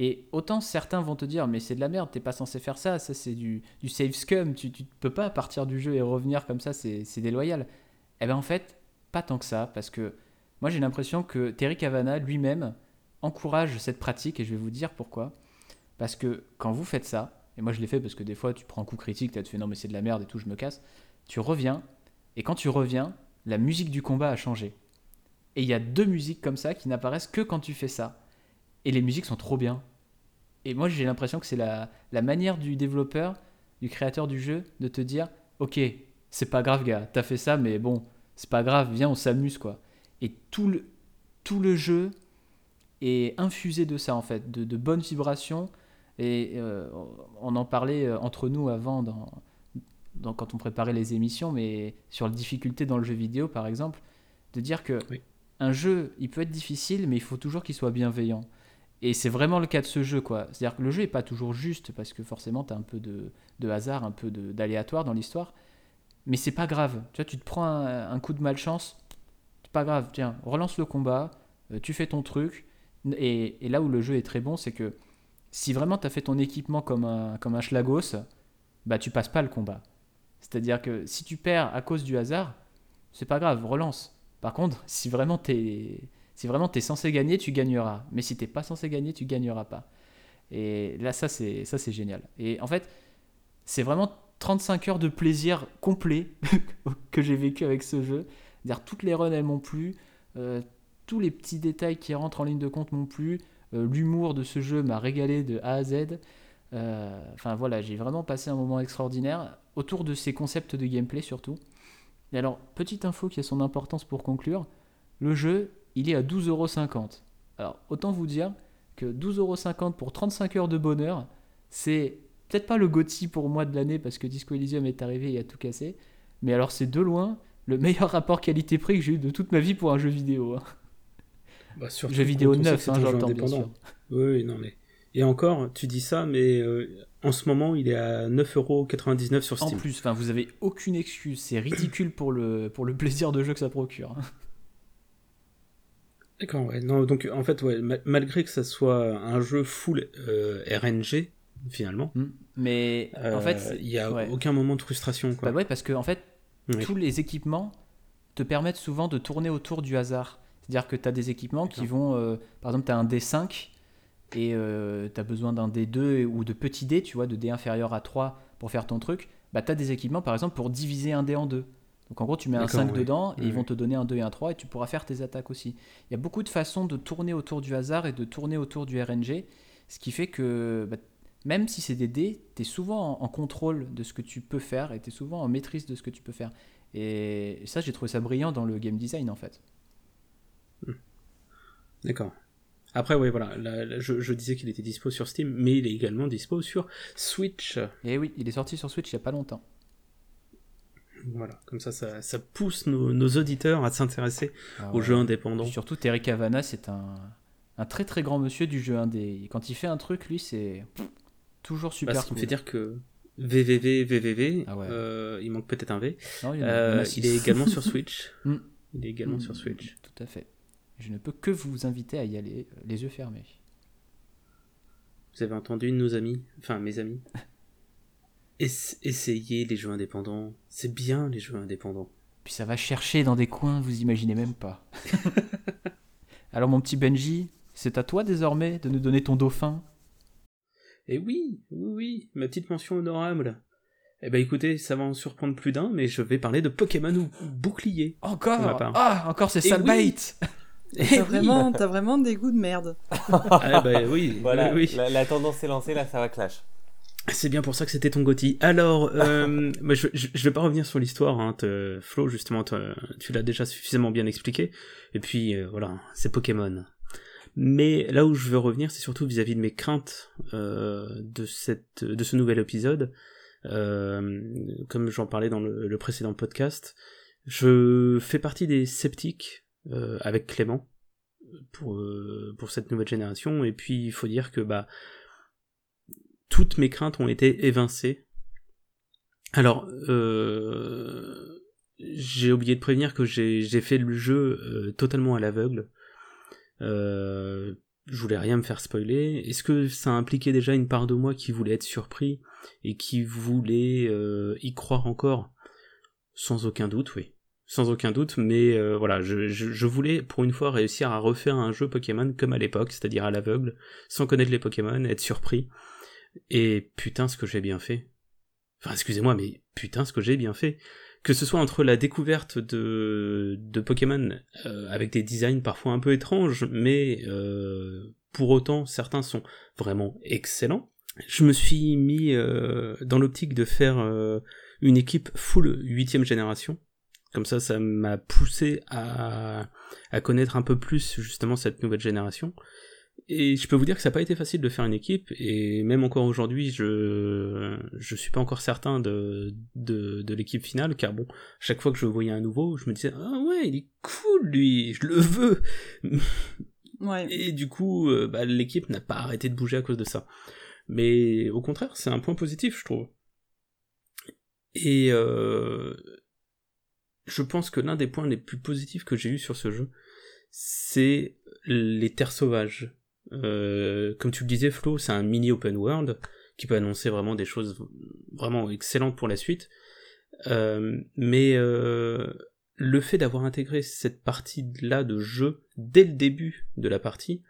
Et autant certains vont te dire, mais c'est de la merde, t'es pas censé faire ça, ça c'est du, du save scum, tu, tu peux pas partir du jeu et revenir comme ça, c'est déloyal. Eh ben en fait, pas tant que ça, parce que moi j'ai l'impression que Terry Cavana lui-même encourage cette pratique, et je vais vous dire pourquoi. Parce que quand vous faites ça, et moi je l'ai fait parce que des fois tu prends un coup critique, tu te fais non mais c'est de la merde et tout, je me casse, tu reviens, et quand tu reviens, la musique du combat a changé. Et il y a deux musiques comme ça qui n'apparaissent que quand tu fais ça. Et les musiques sont trop bien. Et moi j'ai l'impression que c'est la, la manière du développeur, du créateur du jeu, de te dire, ok, c'est pas grave gars, t'as fait ça, mais bon, c'est pas grave, viens on s'amuse quoi. Et tout le, tout le jeu est infusé de ça en fait, de, de bonnes vibrations. Et euh, on en parlait euh, entre nous avant dans, dans- quand on préparait les émissions, mais sur la difficulté dans le jeu vidéo par exemple, de dire que Oui. un jeu, il peut être difficile, mais il faut toujours qu'il soit bienveillant. Et c'est vraiment le cas de ce jeu, quoi. C'est-à-dire que le jeu est pas toujours juste, parce que forcément, tu as un peu de, de hasard, un peu d'aléatoire dans l'histoire. Mais c'est pas grave. Tu vois, tu te prends un, coup de malchance, pas grave, tiens, relance le combat, euh, tu fais ton truc. Et, et, là où le jeu est très bon, c'est que si vraiment tu as fait ton équipement comme un, comme un schlagos, bah tu passes pas le combat. C'est-à-dire que si tu perds à cause du hasard, c'est pas grave, relance. Par contre, si vraiment t'es si vraiment es censé gagner, tu gagneras. Mais si t'es pas censé gagner, tu gagneras pas. Et là, ça c'est ça c'est génial. Et en fait, c'est vraiment 35 heures de plaisir complet que j'ai vécu avec ce jeu. dire toutes les runs elles m'ont plu, euh, tous les petits détails qui rentrent en ligne de compte m'ont plu, euh, l'humour de ce jeu m'a régalé de A à Z. Euh, enfin voilà, j'ai vraiment passé un moment extraordinaire autour de ces concepts de gameplay surtout. Et alors, petite info qui a son importance pour conclure, le jeu, il est à 12,50€. Alors, autant vous dire que 12,50€ pour 35 heures de bonheur, c'est peut-être pas le GOTY pour moi de l'année parce que Disco Elysium est arrivé et a tout cassé, mais alors c'est de loin le meilleur rapport qualité-prix que j'ai eu de toute ma vie pour un jeu vidéo. Hein. Bah, jeu vidéo neuf, hein, j'entends bien sûr. Oui, non mais et encore, tu dis ça, mais euh, en ce moment, il est à 9,99€ sur Steam. En plus, vous avez aucune excuse. C'est ridicule pour le, pour le plaisir de jeu que ça procure. Hein. D'accord, ouais. Non, donc, en fait, ouais, malgré que ça soit un jeu full euh, RNG, finalement. Hmm. Mais en fait, euh, il n'y a aucun moment de frustration. Quoi. Bah ouais, parce que en fait, tous les équipements te permettent souvent de tourner autour du hasard. C'est-à-dire que tu as des équipements qui vont. par exemple, tu as un D5 et euh, tu as besoin d'un D2 ou de petits dés, tu vois, de dés inférieur à 3 pour faire ton truc, bah tu as des équipements par exemple pour diviser un dé en deux. Donc en gros, tu mets un 5 dedans et ils vont te donner un 2 et un 3 et tu pourras faire tes attaques aussi. Il y a beaucoup de façons de tourner autour du hasard et de tourner autour du RNG, ce qui fait que bah, même si c'est des dés, tu es souvent en, contrôle de ce que tu peux faire et tu es souvent en maîtrise de ce que tu peux faire. Et ça, j'ai trouvé ça brillant dans le game design en fait. Hmm. D'accord. Après, oui, voilà, je, disais qu'il était dispo sur Steam, mais il est également dispo sur Switch. Et eh oui, il est sorti sur Switch il n'y a pas longtemps. Voilà, comme ça, ça, pousse nos, auditeurs à s'intéresser ah aux jeux indépendants. surtout, Terry Cavana, c'est un, un, très très grand monsieur du jeu indé. Quand il fait un truc, lui, c'est toujours super. Parce qu'il me fait dire que VVV, VVV, ah euh, il manque peut-être un V. Non, il, euh, il, est également sur Switch. Mm. Il est également sur Switch. Tout à fait. Je ne peux que vous inviter à y aller, euh, les yeux fermés. Vous avez entendu nos amis, enfin mes amis Essayez les jeux indépendants. C'est bien les jeux indépendants. Puis ça va chercher dans des coins, vous imaginez même pas. Alors mon petit Benji, c'est à toi désormais de nous donner ton dauphin. Eh oui, oui, oui, ma petite mention honorable. Eh ben écoutez, ça va en surprendre plus d'un, mais je vais parler de Pokémon ou Bouclier. Encore Ah, encore ces sales T'as vraiment, vraiment des goûts de merde. ah, bah, oui, voilà, oui. La, tendance est lancée, là ça va clash. C'est bien pour ça que c'était ton Gotti. Alors, euh, je, je, vais pas revenir sur l'histoire, hein, Flo, justement, tu l'as déjà suffisamment bien expliqué. Et puis, euh, voilà, c'est Pokémon. Mais là où je veux revenir, c'est surtout vis-à-vis de mes craintes euh, de, cette, de ce nouvel épisode. Comme j'en parlais dans le, le, précédent podcast, je fais partie des sceptiques avec Clément pour, pour cette nouvelle génération. Et puis il faut dire que bah toutes mes craintes ont été évincées. Alors euh, j'ai oublié de prévenir que j'ai fait le jeu totalement à l'aveugle. je voulais rien me faire spoiler. Est-ce que ça impliquait déjà une part de moi qui voulait être surpris et qui voulait y croire encore? Sans aucun doute, oui sans aucun doute, mais euh, voilà, je, voulais pour une fois réussir à refaire un jeu Pokémon comme à l'époque, c'est-à-dire à, l'aveugle, sans connaître les Pokémon, être surpris. Et putain, ce que j'ai bien fait. Enfin, excusez-moi, mais putain, ce que j'ai bien fait. Que ce soit entre la découverte de, Pokémon euh, avec des designs parfois un peu étranges, mais euh, pour autant certains sont vraiment excellents. Je me suis mis dans l'optique de faire une équipe full 8 génération, comme ça, ça m'a poussé à connaître un peu plus justement cette nouvelle génération. Et je peux vous dire que ça n'a pas été facile de faire une équipe, et même encore aujourd'hui, je je suis pas encore certain de, de, de l'équipe finale, car bon, chaque fois que je voyais un nouveau, je me disais ah ouais, il est cool lui, je le veux. Ouais. Et du coup, euh, bah, l'équipe n'a pas arrêté de bouger à cause de ça. Mais au contraire, c'est un point positif, je trouve. Et euh, je pense que l'un des points les plus positifs que j'ai eu sur ce jeu, c'est les terres sauvages. Euh, comme tu le disais, Flo, c'est un mini open world qui peut annoncer vraiment des choses vraiment excellentes pour la suite. Euh, mais euh, le fait d'avoir intégré cette partie-là de jeu dès le début de la partie,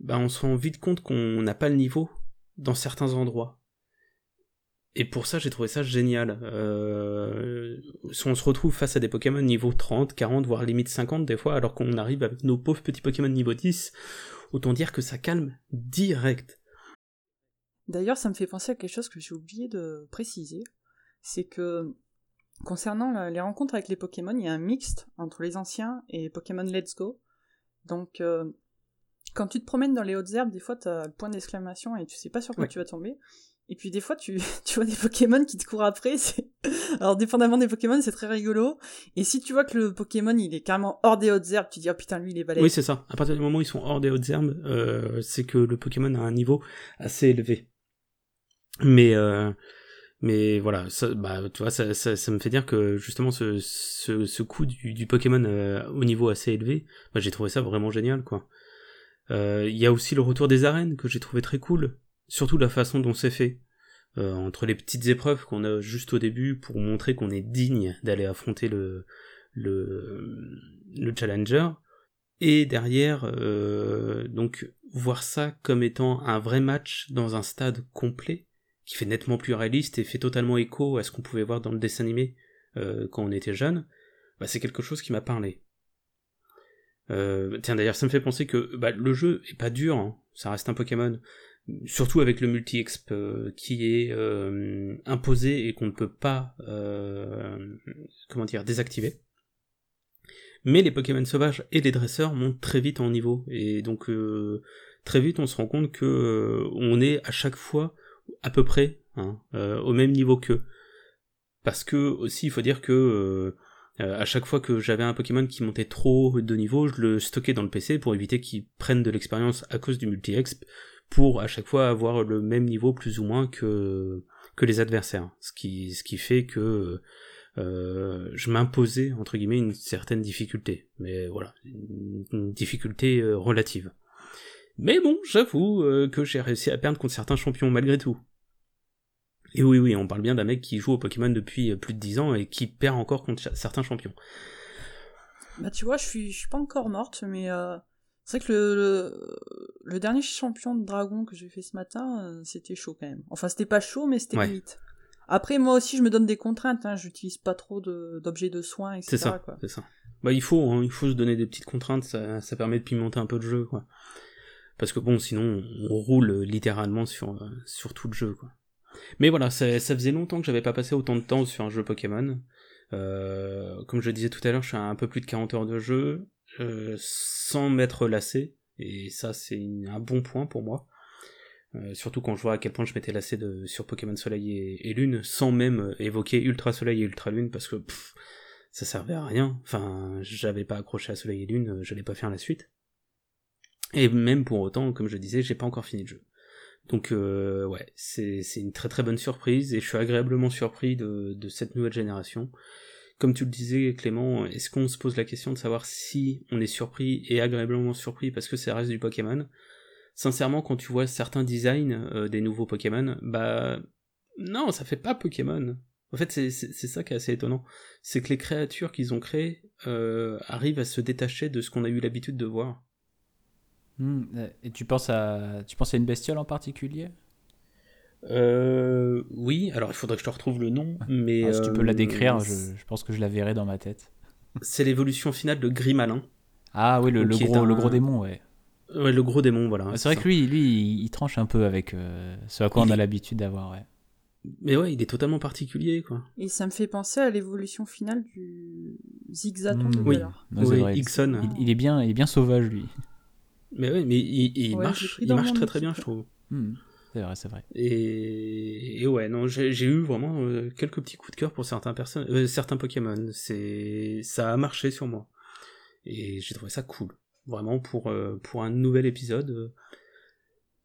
bah on se rend vite compte qu'on n'a pas le niveau dans certains endroits. Et pour ça, j'ai trouvé ça génial. Euh, on se retrouve face à des Pokémon niveau 30, 40, voire limite 50 des fois, alors qu'on arrive avec nos pauvres petits Pokémon niveau 10, autant dire que ça calme direct. D'ailleurs, ça me fait penser à quelque chose que j'ai oublié de préciser. C'est que, concernant les rencontres avec les Pokémon, il y a un mixte entre les anciens et Pokémon Let's Go. Donc, euh, quand tu te promènes dans les hautes herbes, des fois, tu as le point d'exclamation et tu sais pas sur quoi tu vas tomber. Et puis des fois, tu, tu vois des Pokémon qui te courent après. Alors, dépendamment des Pokémon, c'est très rigolo. Et si tu vois que le Pokémon, il est carrément hors des hautes herbes, tu dis, oh putain, lui, il est balèze. Oui, c'est ça. À partir du moment où ils sont hors des hautes herbes, euh, c'est que le Pokémon a un niveau assez élevé. Mais, euh, mais voilà, ça, bah, tu vois, ça, ça, me fait dire que justement, ce, ce, coup du, Pokémon euh, au niveau assez élevé, bah, j'ai trouvé ça vraiment génial, quoi. Il y a aussi le retour des arènes que j'ai trouvé très cool surtout la façon dont c'est fait. Euh, entre les petites épreuves qu'on a juste au début pour montrer qu'on est digne d'aller affronter le, le, le challenger, et derrière, euh, donc voir ça comme étant un vrai match dans un stade complet, qui fait nettement plus réaliste et fait totalement écho à ce qu'on pouvait voir dans le dessin animé euh, quand on était jeune, bah, c'est quelque chose qui m'a parlé. Tiens d'ailleurs ça me fait penser que bah, le jeu est pas dur, hein, ça reste un Pokémon, surtout avec le multi-exp euh, qui est euh, imposé et qu'on ne peut pas euh, comment dire désactiver. Mais les Pokémon sauvages et les dresseurs montent très vite en niveau et donc très vite on se rend compte que on est à chaque fois à peu près hein, au même niveau qu'eux. Parce que aussi il faut dire que à chaque fois que j'avais un Pokémon qui montait trop de niveau, je le stockais dans le PC pour éviter qu'il prenne de l'expérience à cause du multi-exp, pour à chaque fois avoir le même niveau plus ou moins que, que les adversaires. Ce qui, ce qui fait que euh, je m'imposais entre guillemets une certaine difficulté. Mais voilà, une, difficulté euh, relative. Mais bon, j'avoue euh, que j'ai réussi à perdre contre certains champions malgré tout. Et oui, oui, on parle bien d'un mec qui joue au Pokémon depuis plus de 10 ans et qui perd encore contre certains champions. Bah tu vois, je suis, je suis pas encore morte, mais c'est vrai que le, le, dernier champion de dragon que j'ai fait ce matin, euh, c'était chaud quand même. Enfin, c'était pas chaud, mais c'était limite. Après, moi aussi, je me donne des contraintes. Hein. J'utilise pas trop d'objets de, soins, etc. C'est ça. C'est ça. Bah, il faut, hein, il faut se donner des petites contraintes. Ça, ça permet de pimenter un peu de jeu, quoi. Parce que bon, sinon, on roule littéralement sur, euh, sur tout le jeu, quoi. Mais voilà, ça, ça faisait longtemps que j'avais pas passé autant de temps sur un jeu Pokémon. Euh, comme je disais tout à l'heure, je suis à un peu plus de 40 heures de jeu. Euh, sans m'être lassé, et ça c'est un bon point pour moi. Euh, surtout quand je vois à quel point je m'étais lassé de, sur Pokémon Soleil et, Lune, sans même évoquer Ultra Soleil et Ultra Lune, parce que ça servait à rien. Enfin, j'avais pas accroché à Soleil et Lune, j'allais pas faire la suite. Et même pour autant, comme je disais, j'ai pas encore fini le jeu. Donc euh, ouais, c'est une très très bonne surprise et je suis agréablement surpris de, de cette nouvelle génération comme tu le disais Clément, est-ce qu'on se pose la question de savoir si on est surpris et agréablement surpris parce que ça reste du Pokémon? Sincèrement, quand tu vois certains designs euh, des nouveaux Pokémon, bah non, ça fait pas Pokémon. En fait, c'est ça qui est assez étonnant. C'est que les créatures qu'ils ont créées euh, arrivent à se détacher de ce qu'on a eu l'habitude de voir. Hmm, et tu penses à, tu penses à une bestiole en particulier? Euh, oui, alors il faudrait que je te retrouve le nom, mais... Ah, si tu peux la décrire, je, pense que je la verrai dans ma tête. C'est l'évolution finale de Grimalin. Ah oui, le, gros, le gros démon, ouais. Ouais, le gros démon, voilà. Ah, c'est vrai que lui, lui, il, tranche un peu avec euh, ce à quoi on a l'habitude d'avoir, ouais. Mais ouais, il est totalement particulier, quoi. Et ça me fait penser à l'évolution finale du Zigzaton mmh, oui. oui, Ixon. Il, est bien, il est bien sauvage, lui. Mais ouais, mais il, marche, il marche très très bien, je trouve. Mmh. C'est vrai, c'est vrai. Et, ouais, non, j'ai eu vraiment euh, quelques petits coups de cœur pour certains personnes, euh, certains Pokémon. C'est, ça a marché sur moi. Et j'ai trouvé ça cool. Vraiment pour, euh, pour un nouvel épisode.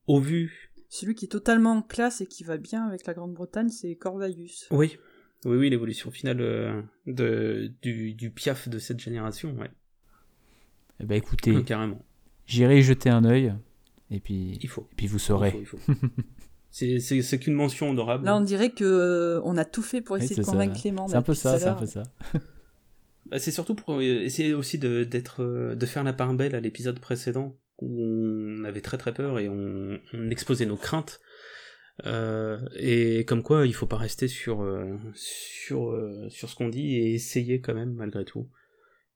au vu. Celui qui est totalement en classe et qui va bien avec la Grande-Bretagne, c'est Corvalus. Oui. Oui, oui, l'évolution finale euh, de, du, du Piaf de cette génération, ouais. Eh ben écoutez, Ouais, carrément. j'irai y jeter un œil et puis, Il faut. et puis vous Il saurez. faut, il faut. c'est, c'est, c'est qu'une mention honorable. Là, on dirait que euh, on a tout fait pour essayer de ça. convaincre Clément. C'est un peu ça, c'est un peu ça. Bah, c'est surtout pour euh, essayer aussi de, d'être, euh, de faire la part belle à l'épisode précédent où on avait très très peur et on, on exposait nos craintes. Euh, et comme quoi, il faut pas rester sur sur sur ce qu'on dit et essayer quand même malgré tout.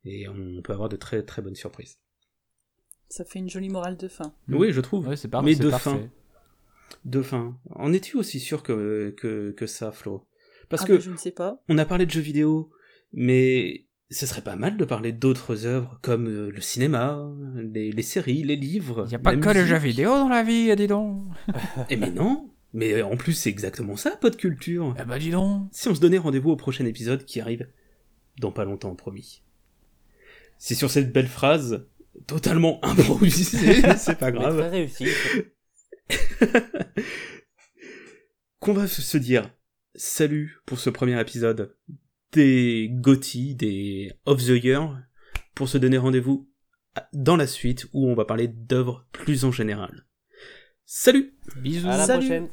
Et on peut avoir de très très bonnes surprises. Ça fait une jolie morale de fin. Mm. Oui, je trouve. C'est Mais de parfait. fin. De fin. En es-tu aussi sûr que que, que ça, Flo? Parce Ah que bah, je ne sais pas. on a parlé de jeux vidéo, mais ce serait pas mal de parler d'autres œuvres comme euh, le cinéma, les, les séries, les livres. Il n'y a pas que les jeux vidéo dans la vie, dis donc. Eh mais non Mais en plus, c'est exactement ça, pas de culture. Eh ben dis donc. Si on se donnait rendez-vous au prochain épisode qui arrive dans pas longtemps, promis. C'est sur cette belle phrase, totalement improvisée, c'est pas Mais grave, très réussi. qu'on va se dire salut pour ce premier épisode des GOTY, des Of the Year, pour se donner rendez-vous dans la suite où on va parler d'œuvres plus en général. Salut À Bisous. la Salut. prochaine.